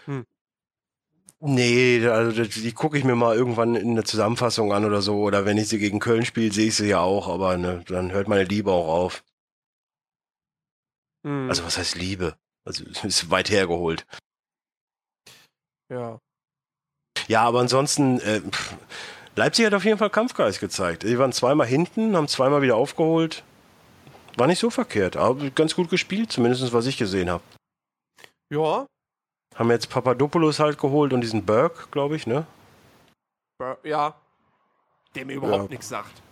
Hm. Nee, also die, gucke ich mir mal irgendwann in der Zusammenfassung an oder so, oder wenn ich sie gegen Köln spiele, sehe ich sie ja auch, aber ne, dann hört meine Liebe auch auf. Hm, Also was heißt Liebe? Also es ist weit hergeholt. ja. Ja, aber ansonsten, äh, Leipzig hat auf jeden Fall Kampfgeist gezeigt. Die waren zweimal hinten, haben zweimal wieder aufgeholt. War nicht so verkehrt, aber ganz gut gespielt, zumindest was ich gesehen habe. Ja. Haben jetzt Papadopoulos halt geholt und diesen Burke, glaube ich, ne? Ja. Der mir überhaupt Ja. nichts sagt.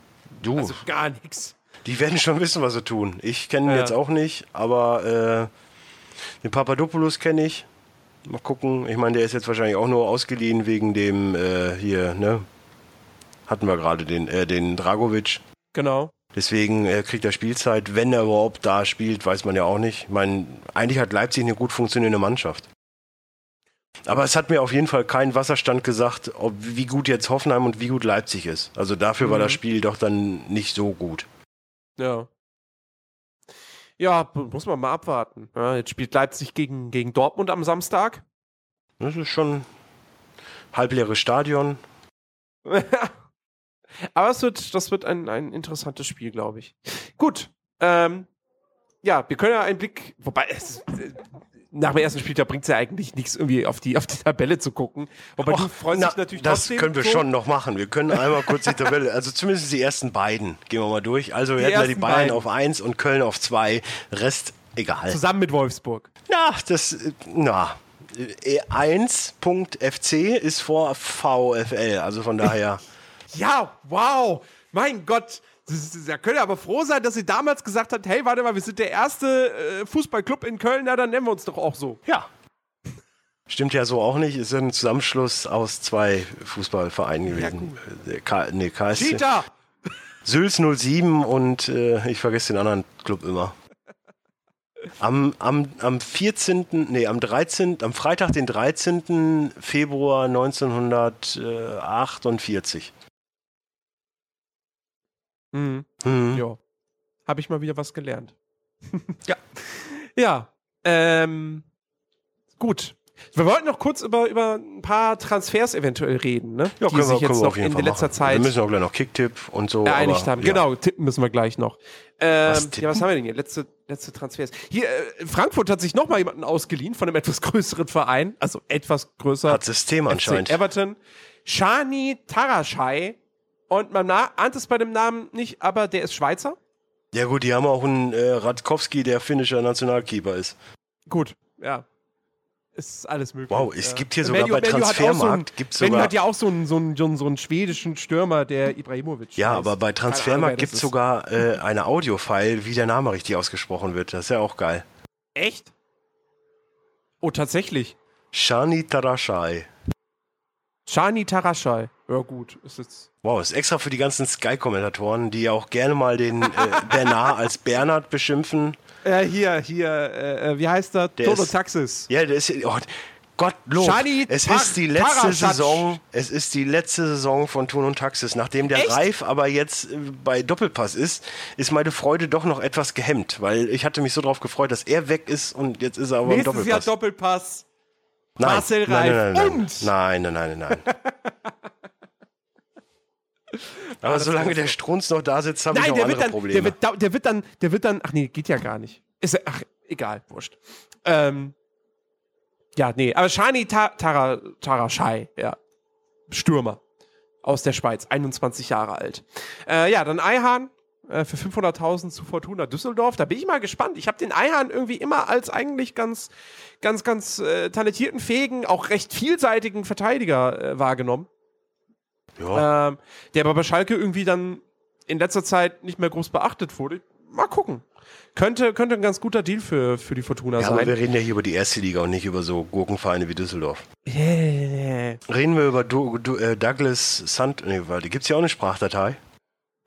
Du, Also gar nichts. die werden schon wissen, was sie tun. Ich kenne ihn Ja. jetzt auch nicht, aber äh, den Papadopoulos kenne ich. Mal gucken. Ich meine, der ist jetzt wahrscheinlich auch nur ausgeliehen wegen dem äh, hier, ne? Hatten wir gerade den, äh, den Dragovic. Genau. Deswegen äh, kriegt er Spielzeit. Wenn er überhaupt da spielt, weiß man ja auch nicht. Ich meine, eigentlich hat Leipzig eine gut funktionierende Mannschaft. Aber es hat mir auf jeden Fall kein Wasserstand gesagt, ob, wie gut jetzt Hoffenheim und wie gut Leipzig ist. Also dafür war Mhm. das Spiel doch dann nicht so gut. Ja. Ja, muss man mal abwarten. Ja, jetzt spielt Leipzig gegen, gegen Dortmund am Samstag. Das ist schon halbleeres Stadion. Aber es wird, das wird ein, ein interessantes Spiel, glaube ich. Gut. Ähm, ja, wir können ja einen Blick, wobei es, äh, nach dem ersten Spieltag bringt es ja eigentlich nichts, irgendwie auf die, auf die Tabelle zu gucken. Wobei du Och, freust na, dich natürlich das trotzdem. können wir so. schon noch machen. Wir können einmal kurz die Tabelle, also zumindest die ersten beiden, gehen wir mal durch. Also wir Die hätten da die Bayern beiden. auf 1 und Köln auf 2. Rest egal. Zusammen mit Wolfsburg. Ja, das, na, äh, 1.fc ist vor VfL, also von daher. Ja, wow. Mein Gott. Da könnt ihr aber froh sein, dass sie damals gesagt hat, hey, warte mal, wir sind der erste äh, Fußballclub in Köln, na, dann nennen wir uns doch auch so. Ja. Stimmt ja so auch nicht. Ist ein Zusammenschluss aus zwei Fußballvereinen gewesen. Der K nee, KSC. Sülz 07 und äh, ich vergesse den anderen Club immer. Am, am, am 14., nee, am 13., am Freitag, den 13. Februar 1948. Mhm. Mhm. Ja. Habe ich mal wieder was gelernt. Ja. Ja. Ähm, gut. Wir wollten noch kurz über, über ein paar Transfers eventuell reden, ne? Ja, die wir, sich können jetzt wir noch in Fall letzter machen. Zeit Wir müssen auch gleich noch Kicktipp und so. geeinigt aber, haben. ja. Genau, tippen müssen wir gleich noch. Ähm, Was ja, was haben wir denn hier? Letzte, letzte Transfers. Hier, äh, Frankfurt hat sich noch mal jemanden ausgeliehen von einem etwas größeren Verein, also etwas größer. Hat System FC anscheinend. Everton. Shani Taraschai. Und man ahnt es bei dem Namen nicht, aber der ist Schweizer. Ja gut, die haben auch einen äh, Radkowski, der finnischer Nationalkeeper ist. Gut, ja. Ist alles möglich. Wow, es gibt hier sogar bei hat auch so Transfermarkt gibt's Manu sogar- hat ja auch so einen, so, einen, so, einen, so einen schwedischen Stürmer, der Ibrahimovic Ja, heißt. aber bei Transfermarkt gibt es sogar äh, eine Audiofile, wie der Name richtig ausgesprochen wird. Das ist ja auch geil. Echt? Oh, tatsächlich. Shani Tarashai. Shani Taraschai. Ja, gut. Ist jetzt. Wow, ist extra für die ganzen Sky-Kommentatoren, die ja auch gerne mal den äh, Bernard als Bernhard beschimpfen. Äh, hier, hier, äh, äh, wie heißt er? Der Toto ist- Taxis. Ja, der ist oh, Gottlob. Shani es Tar- ist die letzte Taraschac. Saison. Es ist die letzte Saison von Thun und Taxis. Nachdem der Echt? Reif aber jetzt äh, bei Doppelpass ist, ist meine Freude doch noch etwas gehemmt, weil ich hatte mich so drauf gefreut, dass er weg ist und jetzt ist er aber im Nächstes Jahr Doppelpass. Nein. Marcel nein, nein, Reif nein, und- nein, nein, nein, nein, nein. Aber solange der Strunz noch da sitzt, habe ich Nein, auch der andere dann, Probleme. der, wird, da- der wird dann, der wird dann, ach nee, geht ja gar nicht. Ist, ach, egal, wurscht. Ähm, ja, nee, aber Shani Ta Tara, Taraschai, ja. Stürmer aus der Schweiz, 21 Jahre alt. Äh, ja, dann Eihahn äh, für 500.000 zu Fortuna Düsseldorf. Da bin ich mal gespannt. Ich habe den Eihahn irgendwie immer als eigentlich ganz, ganz, ganz äh, talentierten, fähigen, auch recht vielseitigen Verteidiger äh, wahrgenommen. ja. Ähm, der aber bei Schalke irgendwie dann in letzter Zeit nicht mehr groß beachtet wurde. Mal gucken. Könnte, könnte ein ganz guter Deal für, für die Fortuna ja, aber wir sein. reden ja hier über die erste Liga und nicht über so Gurkenvereine wie Düsseldorf. Yeah. Reden wir über du, du, äh, Douglas Sand. Nee, weil gibt es ja auch eine Sprachdatei.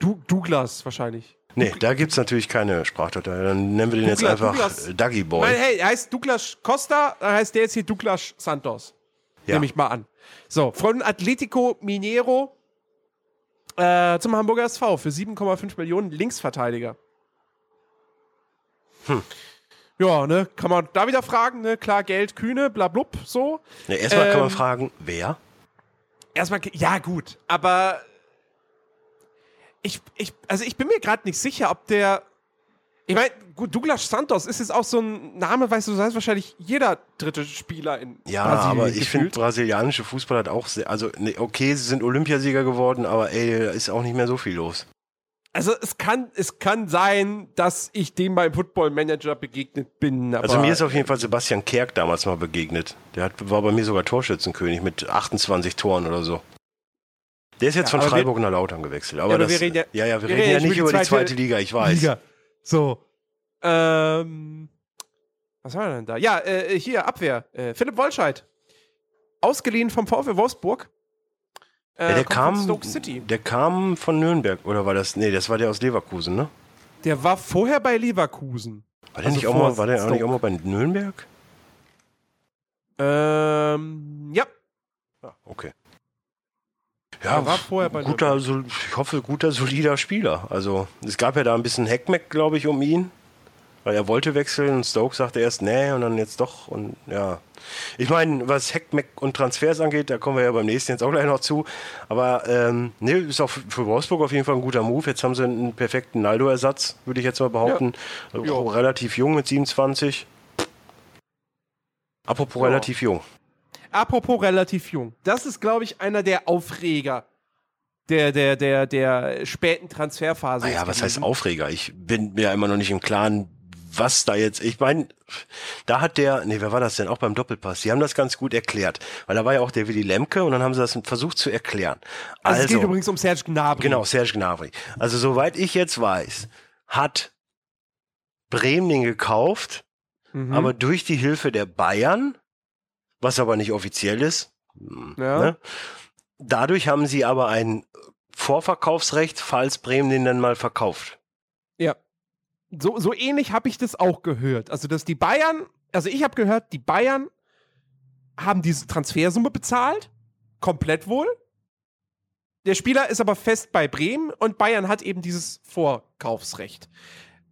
Du, Douglas wahrscheinlich. Nee, da gibt es natürlich keine Sprachdatei. Dann nennen wir den jetzt Douglas- einfach Douglas- Dougie Boy. Nein, hey, er heißt Douglas Costa, dann heißt der jetzt hier Douglas Santos. Ja. Nehme ich mal an. So, von Atletico Mineiro äh, zum Hamburger SV für 7,5 Millionen Linksverteidiger. Hm. Ja, ne, kann man da wieder fragen, ne, klar, Geld, Kühne, blablub, so. Nee, erstmal kann man Ähm, fragen, wer? Erstmal, ja, gut, aber ich, ich, also ich bin mir gerade nicht sicher, ob der. Ich meine, Douglas Santos ist jetzt auch so ein Name, weißt du, das heißt wahrscheinlich jeder dritte Spieler in Ja, Brasilien aber ich finde, brasilianische Fußball hat auch sehr, also nee, okay, sie sind Olympiasieger geworden, aber ey, da ist auch nicht mehr so viel los. Also es kann, es kann sein, dass ich dem beim Football Manager begegnet bin. Also mir ist auf jeden Fall Sebastian Kerk damals mal begegnet. Der hat, war bei mir sogar Torschützenkönig mit 28 Toren oder so. Der ist jetzt Ja, von Freiburg nach Lautern gewechselt. Aber, aber das, wir reden ja- ja, ja, wir, wir reden ja nicht über die zweite Liga, ich weiß. Liga. So. Ähm, was haben wir denn da? Ja, äh, hier, Abwehr. Äh, Philipp Wollscheid. Ausgeliehen vom VfL Wolfsburg. Äh, Ja, der kommt kam, von Stoke City. der kam von Nürnberg, oder war das? Nee, das war der aus Leverkusen, ne? Der war vorher bei Leverkusen. War der, Also nicht, auch mal, war der auch nicht auch mal bei Nürnberg? Ähm, ja. Ja, okay. Er war vorher bei guter, so, ich hoffe, guter, solider Spieler. Also, es gab ja da ein bisschen Heckmeck, glaube ich, um ihn. Weil er wollte wechseln und Stoke sagte erst, nee, und dann jetzt doch. Und ja. Ich meine, was Heckmeck und Transfers angeht, da kommen wir ja beim nächsten jetzt auch gleich noch zu. Aber ähm, nee, ist auch für Wolfsburg auf jeden Fall ein guter Move. Jetzt haben sie einen perfekten Naldo-Ersatz, würde ich jetzt mal behaupten. Also Ja. auch relativ jung mit 27. Apropos Ja. relativ jung. Apropos relativ jung. Das ist, glaube ich, einer der Aufreger der, der, der, der späten Transferphase. Naja, was heißt. Aufreger? Ich bin mir immer noch nicht im Klaren, was da jetzt. Ich meine, da hat der, nee, wer war das denn? Auch beim Doppelpass. Die haben das ganz gut erklärt. Weil da war ja auch der Willi Lemke und dann haben sie das versucht zu erklären. Also, Also, es geht übrigens um Serge Gnabry. genau, Serge Gnabry. Also, soweit ich jetzt weiß, hat Bremen den gekauft, Mhm. aber durch die Hilfe der Bayern, was aber nicht offiziell ist, hm, Ja. ne? dadurch haben sie aber ein Vorverkaufsrecht, falls Bremen den dann mal verkauft. Ja. So, so ähnlich habe ich das auch gehört. Also, dass die Bayern, also ich habe gehört, die Bayern haben diese Transfersumme bezahlt. Komplett wohl. Der Spieler ist aber fest bei Bremen und Bayern hat eben dieses Vorkaufsrecht.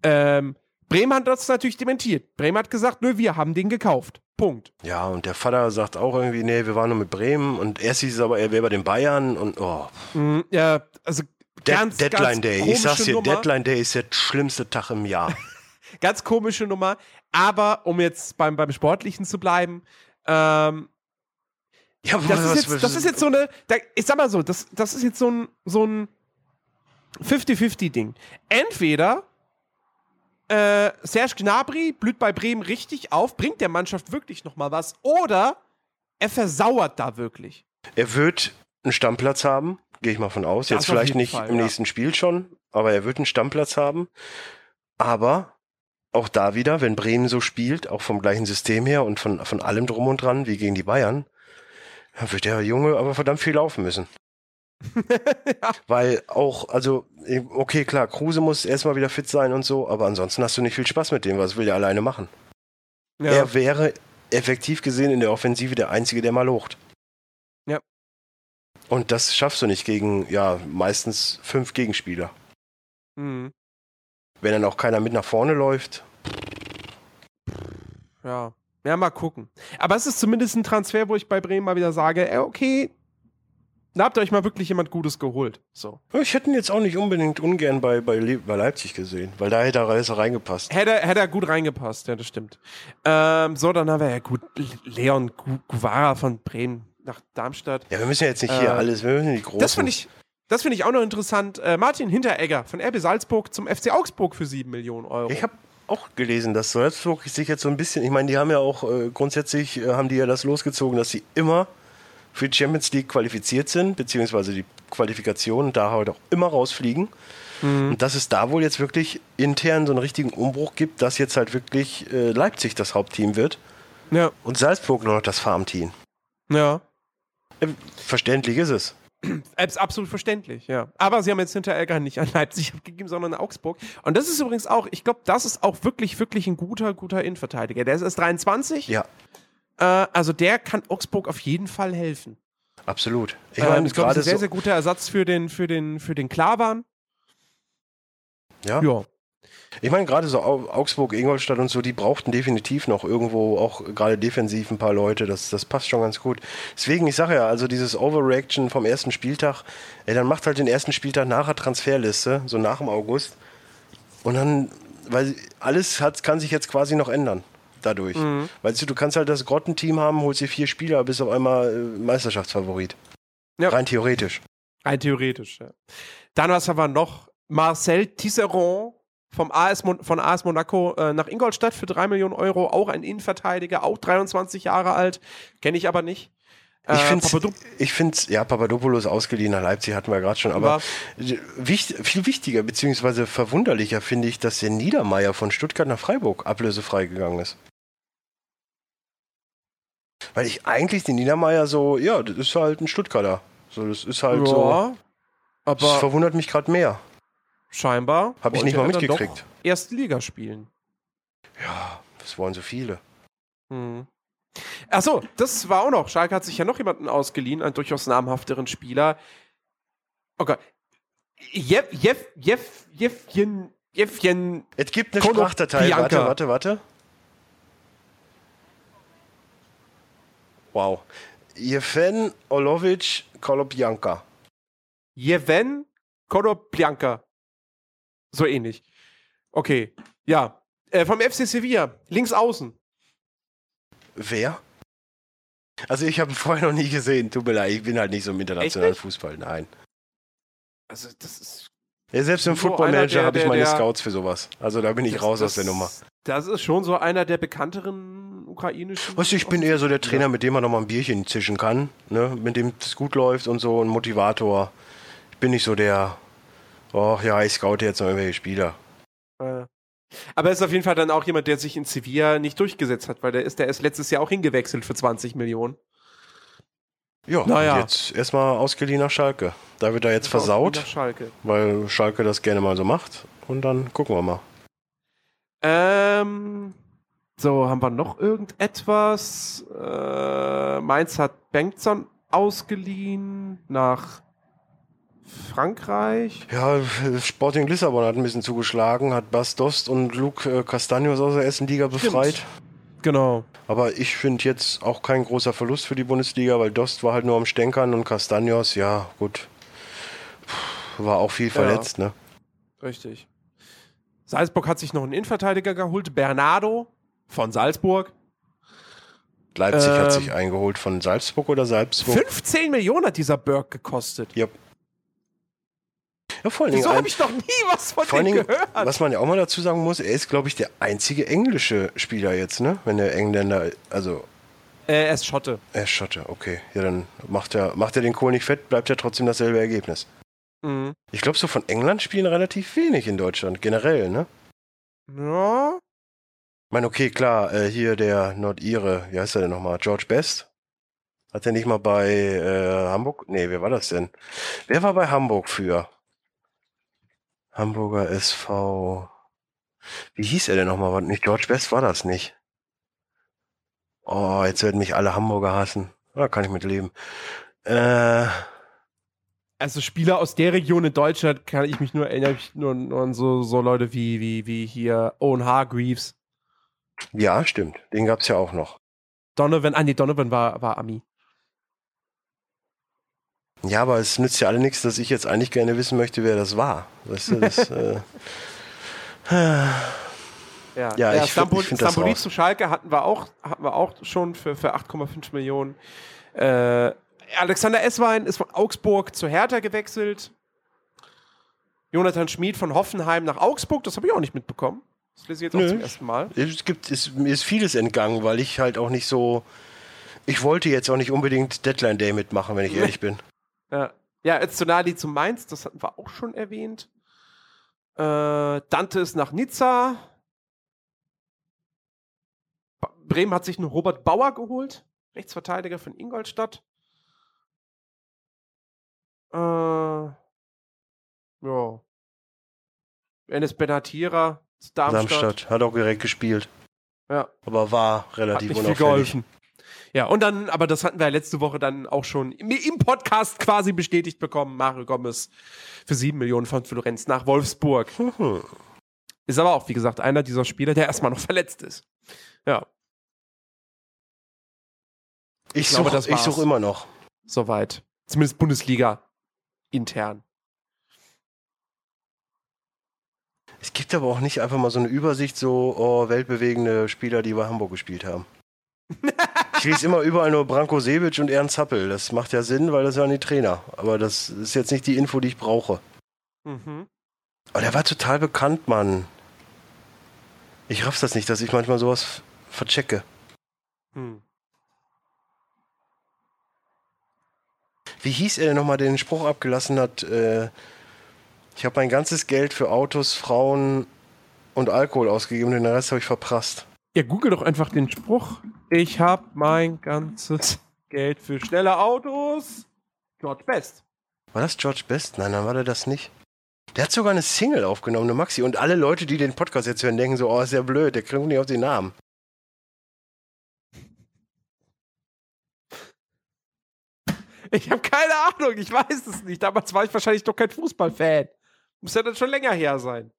Ähm, Bremen hat das natürlich dementiert. Bremen hat gesagt, nö, wir haben den gekauft. Punkt. Ja, und der Vater sagt auch irgendwie, nee, wir waren nur mit Bremen und erst hieß es aber, er wäre bei den Bayern und oh. Mhm, ja, also Dead ganz, Deadline ganz Day. Ich sag's dir, Nummer. Deadline Day ist der schlimmste Tag im Jahr. Ganz komische Nummer. Aber um jetzt beim, beim Sportlichen zu bleiben, ähm, Ja, das, ist jetzt, das ist jetzt so eine, ich sag mal so, das, das ist jetzt so ein, so ein 50-50-Ding. Entweder äh, Serge Gnabry blüht bei Bremen richtig auf, bringt der Mannschaft wirklich nochmal was, oder er versauert da wirklich. Er wird einen Stammplatz haben, gehe ich mal von aus. Das Jetzt vielleicht nicht Fall, im ja. nächsten Spiel schon, aber er wird einen Stammplatz haben. Aber auch da wieder, wenn Bremen so spielt, auch vom gleichen System her und von, von allem drum und dran, wie gegen die Bayern, dann wird der Junge aber verdammt viel laufen müssen. Weil auch, also, okay, klar, Kruse muss erstmal wieder fit sein und so, aber ansonsten hast du nicht viel Spaß mit dem, was will der alleine machen? Ja. Er wäre effektiv gesehen in der Offensive der Einzige, der mal locht. Ja. Und das schaffst du nicht gegen, ja, meistens fünf Gegenspieler. Mhm. Wenn dann auch keiner mit nach vorne läuft. Ja. Ja, mal gucken. Aber es ist zumindest ein Transfer, wo ich bei Bremen mal wieder sage, äh, okay, da habt ihr euch mal wirklich jemand Gutes geholt. So. Ich hätte ihn jetzt auch nicht unbedingt ungern bei, bei, Le bei Leipzig gesehen, weil da hätte er besser reingepasst. Hätte, hätte er gut reingepasst, ja, das stimmt. Ähm, so, dann haben wir ja gut Leon Gu Guevara von Bremen nach Darmstadt. Ja, wir müssen ja jetzt nicht hier Äh, alles, wir müssen die großen. Das finde ich, das finde ich auch noch interessant. Äh, Martin Hinteregger von RB Salzburg zum FC Augsburg für 7 Millionen Euro. Ich habe auch gelesen, dass Salzburg sich jetzt so ein bisschen, ich meine, die haben ja auch äh, grundsätzlich, äh, haben die ja das losgezogen, dass sie immer für die Champions League qualifiziert sind, beziehungsweise die Qualifikation da halt auch immer rausfliegen. Mhm. Und dass es da wohl jetzt wirklich intern so einen richtigen Umbruch gibt, dass jetzt halt wirklich äh, Leipzig das Hauptteam wird ja, und Salzburg nur noch das Farmteam. ja. Äh, verständlich ist es. Äh, Ist absolut verständlich, ja. Aber sie haben jetzt Hinteregger nicht an Leipzig abgegeben, sondern an Augsburg. Und das ist übrigens auch, ich glaube, das ist auch wirklich, wirklich ein guter, guter Innenverteidiger. Der ist erst 23. Ja, Äh, also der kann Augsburg auf jeden Fall helfen. absolut. Ich Ähm, meine, ich glaube, das ist ein sehr, so, sehr guter Ersatz für den, für den, für den Klavan. ja. Ja. Ich meine, gerade so Au- Augsburg, Ingolstadt und so, die brauchten definitiv noch irgendwo auch gerade defensiv ein paar Leute. Das, das passt schon ganz gut. Deswegen, ich sage ja, also dieses Overreaction vom ersten Spieltag, ey, dann macht halt den ersten Spieltag nachher Transferliste, so nach dem August. Und dann, weil alles hat, kann sich jetzt quasi noch ändern dadurch. Weißt du, du kannst halt das Grottenteam haben, holst dir vier Spieler, bist auf einmal äh, Meisterschaftsfavorit. Ja. Rein theoretisch. Rein theoretisch, ja. Dann was haben wir noch? Marcel Tisserand vom AS Mon von AS Monaco äh, nach Ingolstadt für 3 Millionen Euro. Auch ein Innenverteidiger, auch 23 Jahre alt. Kenne ich aber nicht. Ich Äh, finde Papadou- ich find's, ja, Papadopoulos ausgeliehen nach Leipzig hatten wir gerade schon, aber War- wicht, viel wichtiger beziehungsweise verwunderlicher finde ich, dass der Niedermeier von Stuttgart nach Freiburg ablösefrei gegangen ist. Weil ich eigentlich den Niedermeier so, ja, das ist halt ein Stuttgarter. So, das ist halt so. ja, Das aber verwundert mich gerade mehr. scheinbar Hab ich nicht mal mitgekriegt. Erste Liga spielen. Ja, das wollen so viele. Hm. Achso, das war auch noch. Schalke hat sich ja noch jemanden ausgeliehen, einen durchaus namhafteren Spieler. Oh Gott. Jeff, Jeff, Jeff, Jeffchen, Jeffchen. Es gibt eine Sprachdatei. Warte, warte, warte. Wow. Jefen Olovic Kolobianka. Jeven Konoplyanka. So ähnlich. Okay, ja. Äh, vom FC Sevilla, links außen. Wer? Also ich habe ihn vorher noch nie gesehen. Tut mir leid, ich bin halt nicht so im internationalen? Fußball. Nein. Also, das ist. Ja, selbst im So Football Manager habe ich meine der- Scouts für sowas. Also da bin ich raus das, aus der Nummer. Das ist schon so einer der bekannteren ukrainischen. Weißt du, ich bin eher so der Trainer, mit dem man noch mal ein Bierchen zischen kann, ne? mit dem es gut läuft und so, ein Motivator. Ich bin nicht so der, oh ja, ich scoute jetzt noch irgendwelche Spieler. Äh, Aber er ist auf jeden Fall dann auch jemand, der sich in Sevilla nicht durchgesetzt hat, weil der ist, der ist letztes Jahr auch hingewechselt für 20 Millionen. Ja, Naja. jetzt erstmal ausgeliehen nach Schalke. Da wird er jetzt Nach versaut, Schalke. weil Schalke das gerne mal so macht. Und dann gucken wir mal. Ähm, so, haben wir noch irgendetwas? Äh, Mainz hat Bengtson ausgeliehen nach Frankreich. Ja, Sporting Lissabon hat ein bisschen zugeschlagen, hat Bas Dost und Luke äh, Castaños aus der ersten Liga befreit. Genau. Aber ich finde jetzt auch kein großer Verlust für die Bundesliga, weil Dost war halt nur am Stänkern und Castagnos, ja, gut. War auch viel verletzt, ne? Richtig. Salzburg hat sich noch einen Innenverteidiger geholt, Bernardo von Salzburg. Leipzig Ähm. hat sich eingeholt von Salzburg oder Salzburg. 15 Millionen hat dieser Burg gekostet. Ja. Ja, vor allen Wieso habe ich noch nie was von vor dem Dingen gehört? was man ja auch mal dazu sagen muss, er ist, glaube ich, der einzige englische Spieler jetzt, ne? Wenn der Engländer, also Äh, er ist Schotte. er ist Schotte, okay. Ja, dann macht er, macht er den Kohl nicht fett, bleibt ja trotzdem dasselbe Ergebnis. Mhm. Ich glaube, so von England spielen relativ wenig in Deutschland, generell, ne? Ja. Ich meine, okay, klar, äh, hier der Nordire, wie heißt er denn nochmal? George Best? Hat er nicht mal bei äh, Hamburg? Nee, wer war das denn? Wer war bei Hamburg für? Hamburger SV. Wie hieß er denn nochmal? Nicht George Best war das nicht. Oh, jetzt werden mich alle Hamburger hassen. Da kann ich mit leben. Äh, Also Spieler aus der Region in Deutschland kann ich mich nur erinnern, ich nur, nur an so, so Leute wie, wie, wie hier Owen Hargreaves, ja, stimmt. Den gab's ja auch noch. Donovan, ah nee, Donovan war, war Ami. Ja, aber es nützt ja alle nichts, dass ich jetzt eigentlich gerne wissen möchte, wer das war. Weißt du, das, äh, Ja, Ja, ich find- Stamboli, ich find das Stamboli raus. zu Schalke hatten wir auch, hatten wir auch schon für, für 8,5 Millionen. Äh, Alexander Esswein ist von Augsburg zu Hertha gewechselt. Jonathan Schmid von Hoffenheim nach Augsburg, das habe ich auch nicht mitbekommen. Das lese ich jetzt auch Nö. zum ersten Mal. Es gibt, es, mir ist vieles entgangen, weil ich halt auch nicht so. Ich wollte jetzt auch nicht unbedingt Deadline Day mitmachen, wenn ich ehrlich bin. Ja, ja Öztunali zu Mainz, das hatten wir auch schon erwähnt. Äh, Dante ist nach Nizza. Bremen hat sich einen Robert Bauer geholt, Rechtsverteidiger von Ingolstadt. Äh, ja. Enes Benatira Darmstadt. Darmstadt hat auch direkt gespielt, Ja, aber war hat relativ nicht viel unauffällig. geholfen. Ja, und dann, aber das hatten wir ja letzte Woche dann auch schon im, im Podcast quasi bestätigt bekommen. Mario Gomez für 7 Millionen von Florenz nach Wolfsburg. Mhm. Ist aber auch, wie gesagt, einer dieser Spieler, der erstmal noch verletzt ist. Ja, Ich suche ich war's. such immer noch. soweit. Zumindest Bundesliga intern. Es gibt aber auch nicht einfach mal so eine Übersicht, so oh, weltbewegende Spieler, die bei Hamburg gespielt haben. ich lese immer überall nur Branko Sevic und Ernst Happel. Das macht ja Sinn, weil das waren die Trainer. Aber das ist jetzt nicht die Info, die ich brauche. Mhm. Aber der war total bekannt, Mann. Ich raff's das nicht, dass ich manchmal sowas verchecke. Hm. Wie hieß er denn nochmal, der den Spruch abgelassen hat? Äh, ich habe mein ganzes Geld für Autos, Frauen und Alkohol ausgegeben und den Rest habe ich verprasst. Ja, google doch einfach den Spruch. Ich habe mein ganzes Geld für schnelle Autos. George Best. War das George Best? Nein, dann war der das nicht. Der hat sogar eine Single aufgenommen, eine Maxi. Und alle Leute, die den Podcast jetzt hören, denken so, oh, ist ja blöd, der kriegt nicht auf den Namen. Ich habe keine Ahnung, ich weiß es nicht. Damals war ich wahrscheinlich doch kein Fußballfan. Muss ja dann schon länger her sein.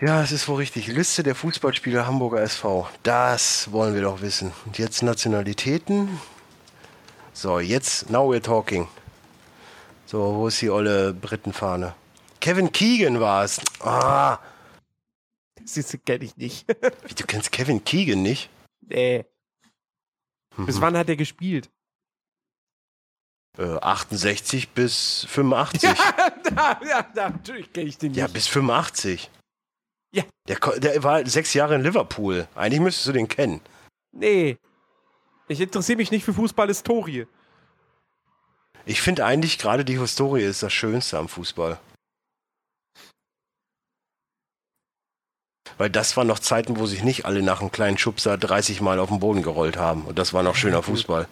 Ja, es ist wohl richtig. Liste der Fußballspieler Hamburger SV. Das wollen wir doch wissen. Und jetzt Nationalitäten. So, jetzt, now we're talking. So, wo ist die olle Britenfahne? Kevin Keegan war es. Ah, Siehst du, kenne ich nicht. wie, du kennst Kevin Keegan nicht? nee. Bis Mhm. wann hat er gespielt? Äh, 68 bis 85. Ja, Ja, ja, ja, natürlich kenne ich den nicht. bis 85. Ja. Der, der war sechs Jahre in Liverpool. Eigentlich müsstest du den kennen. Nee. Ich interessiere mich nicht für Fußballhistorie. Ich finde eigentlich gerade die Historie ist das Schönste am Fußball. Weil das waren noch Zeiten, wo sich nicht alle nach einem kleinen Schubser 30 Mal auf den Boden gerollt haben. Und das war noch schöner Fußball.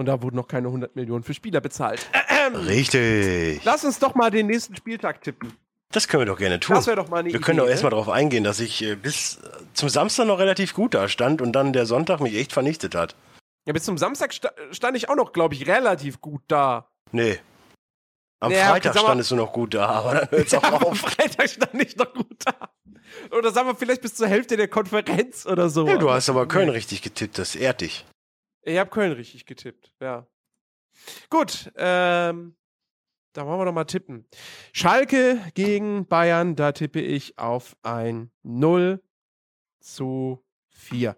Und da wurden noch keine 100 Millionen für Spieler bezahlt. Richtig. Lass uns doch mal den nächsten Spieltag tippen. Das können wir doch gerne tun. Das wäre doch mal eine wir können Idee, doch erstmal ne? darauf eingehen, dass ich äh, bis äh, zum Samstag noch relativ gut da stand und dann der Sonntag mich echt vernichtet hat. Ja, bis zum Samstag sta stand ich auch noch, glaube ich, relativ gut da. Nee. Am Ja, okay, Freitag mal- standest du noch gut da, aber dann hört's auch Ja, am auf. Freitag stand ich noch gut da. Oder sagen wir vielleicht bis zur Hälfte der Konferenz oder so. Ja, du hast aber Köln richtig getippt, das ehrt dich. Ich habe Köln richtig getippt, ja. Gut, ähm, da wollen wir doch mal tippen. Schalke gegen Bayern, da tippe ich auf ein 0 zu 4.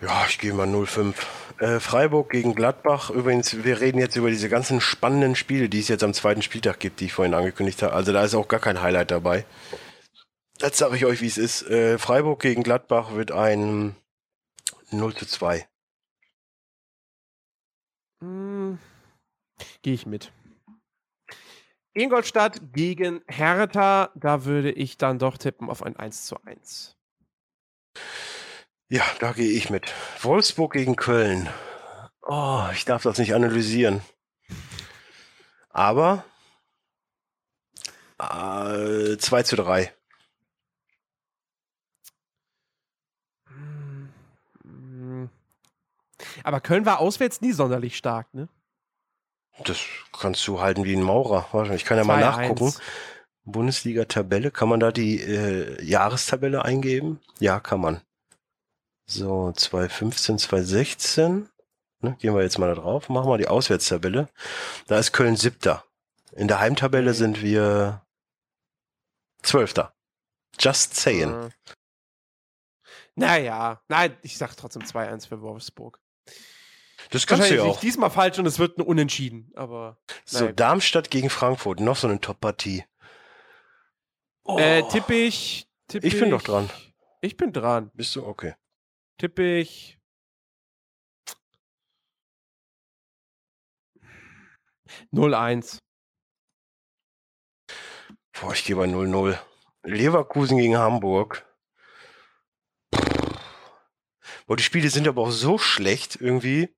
Ja, ich gehe mal 0-5. Äh, Freiburg gegen Gladbach. Übrigens, wir reden jetzt über diese ganzen spannenden Spiele, die es jetzt am zweiten Spieltag gibt, die ich vorhin angekündigt habe. Also da ist auch gar kein Highlight dabei. Jetzt sage ich euch, wie es ist. Äh, Freiburg gegen Gladbach wird ein 0 zu 2. Hm, Gehe ich mit. Ingolstadt gegen Hertha, da würde ich dann doch tippen auf ein 1 zu 1. Ja, da gehe ich mit. Wolfsburg gegen Köln. Oh, ich darf das nicht analysieren. Aber äh, 2 zu 3. Aber Köln war auswärts nie sonderlich stark, ne? Das kannst du halten wie ein Maurer. Ich kann ja mal 2-1. nachgucken. Bundesliga-Tabelle, kann man da die äh, Jahrestabelle eingeben? Ja, kann man. So, 2015, 2016. Ne, gehen wir jetzt mal da drauf. Machen wir die Auswärtstabelle. Da ist Köln siebter. In der Heimtabelle Okay. sind wir zwölfter. Just saying. Äh. Naja, nein, ich sag trotzdem 2-1 für Wolfsburg. Das kannst du ja auch. diesmal falsch und es wird ein Unentschieden, aber. So, nein. Darmstadt gegen Frankfurt. Noch so eine Top-Partie. Oh, Äh, tippe ich. Tippe Ich bin doch dran. Ich bin dran. Bist du? Okay. Tippe ich. Null eins. Boah, ich gehe bei 0-0. Leverkusen gegen Hamburg. Boah, die Spiele sind aber auch so schlecht irgendwie,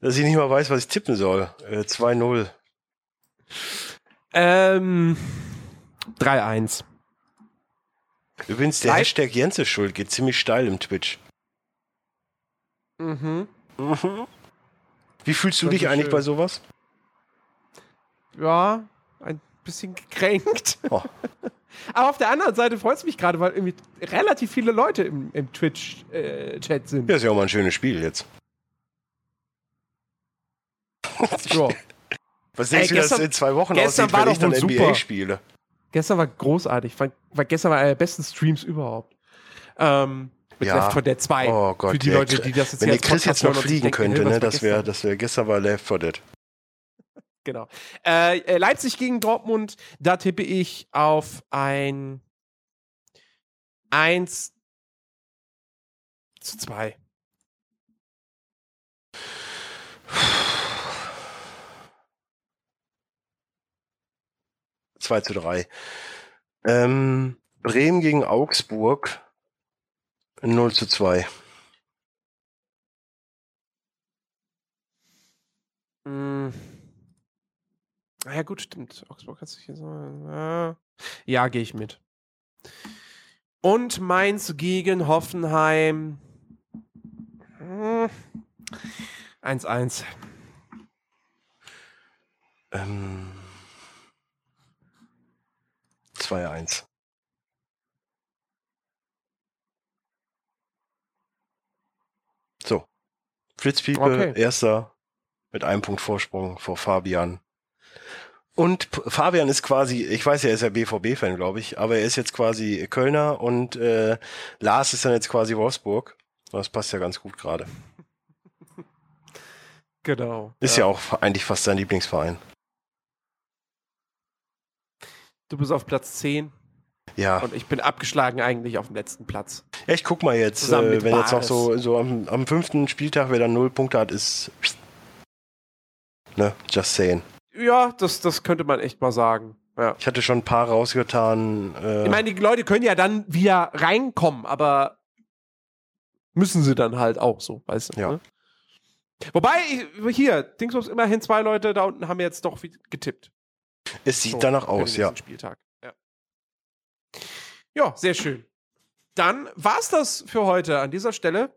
dass ich nicht mal weiß, was ich tippen soll. Äh, 2-0. Ähm. 3-1. Übrigens, der Drei- Hashtag Jens ist schuld geht ziemlich steil im Twitch. Mhm. Mhm. Wie fühlst du dich eigentlich schön. bei sowas? Ja, ein bisschen gekränkt. Oh. Aber auf der anderen Seite freut es mich gerade, weil irgendwie relativ viele Leute im, im Twitch-Chat sind. Ja, ist ja auch mal ein schönes Spiel jetzt. Ja. Was Ey, denkst du, dass gestern- in zwei Wochen gestern aussieht, war wenn ich dann NBA super. spiele? Gestern war großartig. War gestern war einer der besten Streams überhaupt. Ähm, mit Ja. Left 4 Dead 2. Oh Gott, Für die der Leute, die das jetzt Wenn als Chris jetzt noch fliegen denken, könnte, ne, das wäre, gestern? das wäre, gestern war Left 4 Dead. Genau. Äh, äh, Leipzig gegen Dortmund, da tippe ich auf ein 1 zu 2. Zwei zu drei. Ähm, Bremen gegen Augsburg 0 zu 2. Mm. Ah Ja, gut, stimmt. Augsburg hat sich hier so. Ja, ja gehe ich mit. Und Mainz gegen Hoffenheim. Hm. 1-1. Ähm, 2-1. So. Flitzpiepe, Okay. erster mit einem Punkt Vorsprung vor Fabian. Und Fabian ist quasi, ich weiß ja, er ist ja BVB-Fan, glaube ich, aber er ist jetzt quasi Kölner und äh, Lars ist dann jetzt quasi Wolfsburg. Das passt ja ganz gut gerade. Genau. Ist ja. auch eigentlich fast sein Lieblingsverein. Du bist auf Platz 10 Ja. und ich bin abgeschlagen eigentlich auf dem letzten Platz. Ja, ich guck mal jetzt, äh, wenn jetzt noch Bares. so, so am, am fünften Spieltag, wer dann null Punkte hat, ist. Ne, just saying. Ja, das, das könnte man echt mal sagen. Ja. Ich hatte schon ein paar rausgetan. Äh, Ich meine, die Leute können ja dann wieder reinkommen, aber müssen sie dann halt auch so, weißt du? Ja. Ne? Wobei, hier, Dingsbums immerhin zwei Leute da unten haben jetzt doch getippt. es sieht So, danach aus, ja. Spieltag. Ja. ja, sehr schön. Dann war's das für heute an dieser Stelle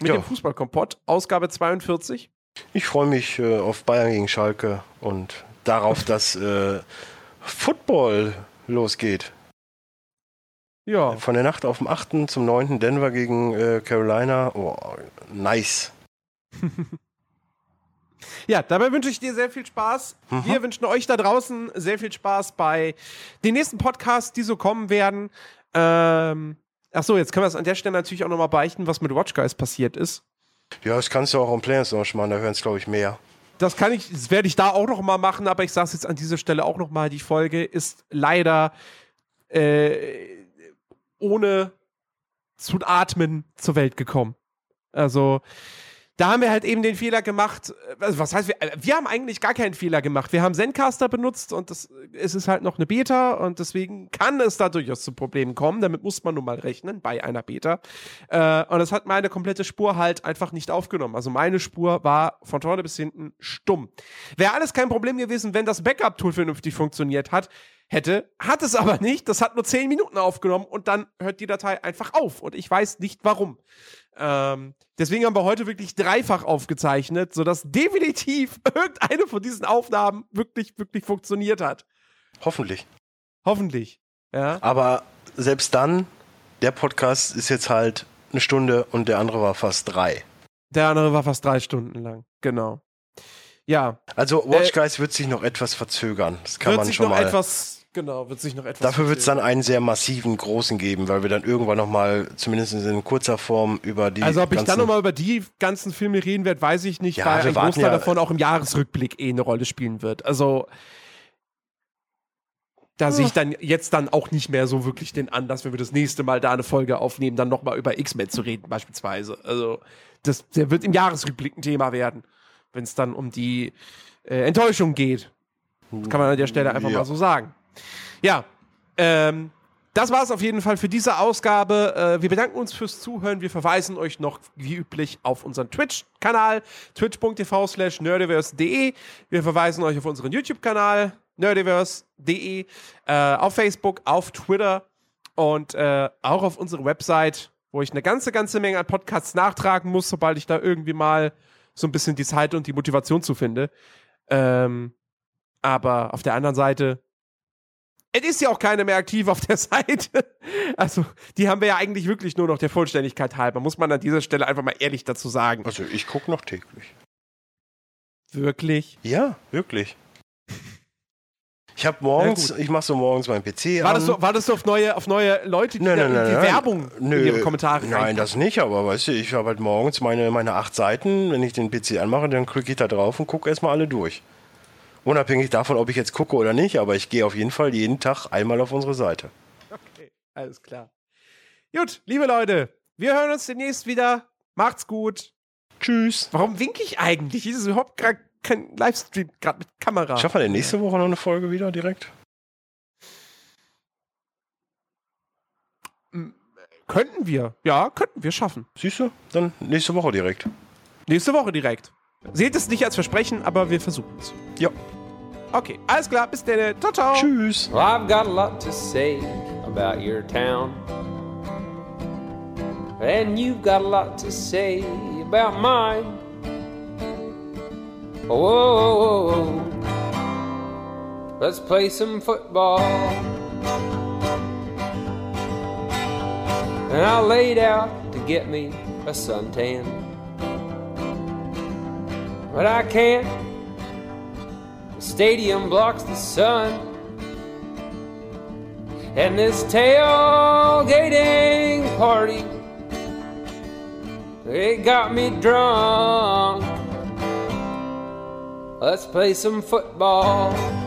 mit Ja. dem Fußballkompott, Ausgabe 42. Ich freue mich äh, auf Bayern gegen Schalke und darauf, dass äh, Football losgeht. Ja. Von der Nacht auf dem 8. zum 9. Denver gegen äh, Carolina. Oh, nice. Ja, dabei wünsche ich dir sehr viel Spaß. Wir wünschen euch da draußen sehr viel Spaß bei den nächsten Podcasts, die so kommen werden. Ähm, ach so, jetzt können wir es an der Stelle natürlich auch nochmal beichten, was mit Watch Guys passiert ist. Ja, das kannst du auch im Players machen, da hören es, glaube ich, mehr. Das kann ich, das werde ich da auch noch mal machen, aber ich sage es jetzt an dieser Stelle auch noch mal: Die Folge ist leider äh, ohne zu atmen zur Welt gekommen. Also da haben wir halt eben den Fehler gemacht. Also was heißt wir? Wir haben eigentlich gar keinen Fehler gemacht. Wir haben Zencaster benutzt und das, es ist halt noch eine Beta und deswegen kann es da durchaus zu Problemen kommen. Damit muss man nun mal rechnen bei einer Beta. Äh, und das hat meine komplette Spur halt einfach nicht aufgenommen. Also meine Spur war von vorne bis hinten stumm. Wäre alles kein Problem gewesen, wenn das Backup-Tool vernünftig funktioniert hat hätte, hat es aber nicht. Das hat nur 10 Minuten aufgenommen und dann hört die Datei einfach auf und ich weiß nicht warum. Ähm, deswegen haben wir heute wirklich dreifach aufgezeichnet, sodass definitiv irgendeine von diesen Aufnahmen wirklich, wirklich funktioniert hat. Hoffentlich. Hoffentlich. Ja. Aber selbst dann, der Podcast ist jetzt halt eine Stunde und der andere war fast drei. Der andere war fast drei Stunden lang. Genau. Ja. Also Watch Guys wird sich noch etwas verzögern. Das kann wird man sich schon noch mal. etwas, genau, wird sich noch etwas. Dafür wird es dann einen sehr massiven, großen geben, weil wir dann irgendwann nochmal, zumindest in kurzer Form, über die. Also ob ich dann nochmal über die ganzen Filme reden werde, weiß ich nicht, Ja, weil ein Großteil ja- davon auch im Jahresrückblick eh eine Rolle spielen wird. Also da sehe ich dann jetzt dann auch nicht mehr so wirklich den Anlass, wenn wir das nächste Mal da eine Folge aufnehmen, dann nochmal über X-Men zu reden beispielsweise. Also das der wird im Jahresrückblick ein Thema werden, wenn es dann um die äh, Enttäuschung geht. Das kann man an der Stelle einfach Ja. mal so sagen. Ja, ähm, das war es auf jeden Fall für diese Ausgabe. Äh, wir bedanken uns fürs Zuhören. Wir verweisen euch noch wie üblich auf unseren Twitch-Kanal, twitch.tv slash nerdiverse.de. Wir verweisen euch auf unseren YouTube-Kanal, nerdiverse.de, äh, auf Facebook, auf Twitter und äh, auch auf unsere Website, wo ich eine ganze, ganze Menge an Podcasts nachtragen muss, sobald ich da irgendwie mal so ein bisschen die Zeit und die Motivation zu finde. Ähm, aber auf der anderen Seite, es ist ja auch keine mehr aktiv auf der Seite. Also, die haben wir ja eigentlich wirklich nur noch der Vollständigkeit halber. Muss man an dieser Stelle einfach mal ehrlich dazu sagen. Also ich gucke noch täglich. Wirklich. Ja, wirklich. Ich habe morgens, ich mache so morgens meinen PC War an. das, so, war das so auf neue, auf neue Leute, die Nein, nein, nein. Werbung Nö, in ihre Kommentare Nein, reinpacken? das nicht, aber weißt du, ich habe halt morgens meine, meine acht Seiten. Wenn ich den PC anmache, dann klicke ich da drauf und gucke erstmal alle durch. Unabhängig davon, ob ich jetzt gucke oder nicht, aber ich gehe auf jeden Fall jeden Tag einmal auf unsere Seite. Okay, alles klar. Gut, liebe Leute, wir hören uns demnächst wieder. Macht's gut. Tschüss. Warum winke ich eigentlich? Ist überhaupt gerade kein Livestream, gerade mit Kamera. Schaffen wir denn nächste Woche noch eine Folge wieder direkt? Könnten wir. Ja, könnten wir schaffen. Siehst du? Dann nächste Woche direkt. Nächste Woche direkt. Seht es nicht als Versprechen, aber wir versuchen es. Ja. Okay, alles klar. Bis dann. Ciao, ciao. Tschüss. Well, I've got a lot to say about your town. And you've got a lot to say about mine. Whoa, let's play some football. And I laid out to get me a suntan. But I can't. The stadium blocks the sun. And this tailgating party, it got me drunk. Let's play some football.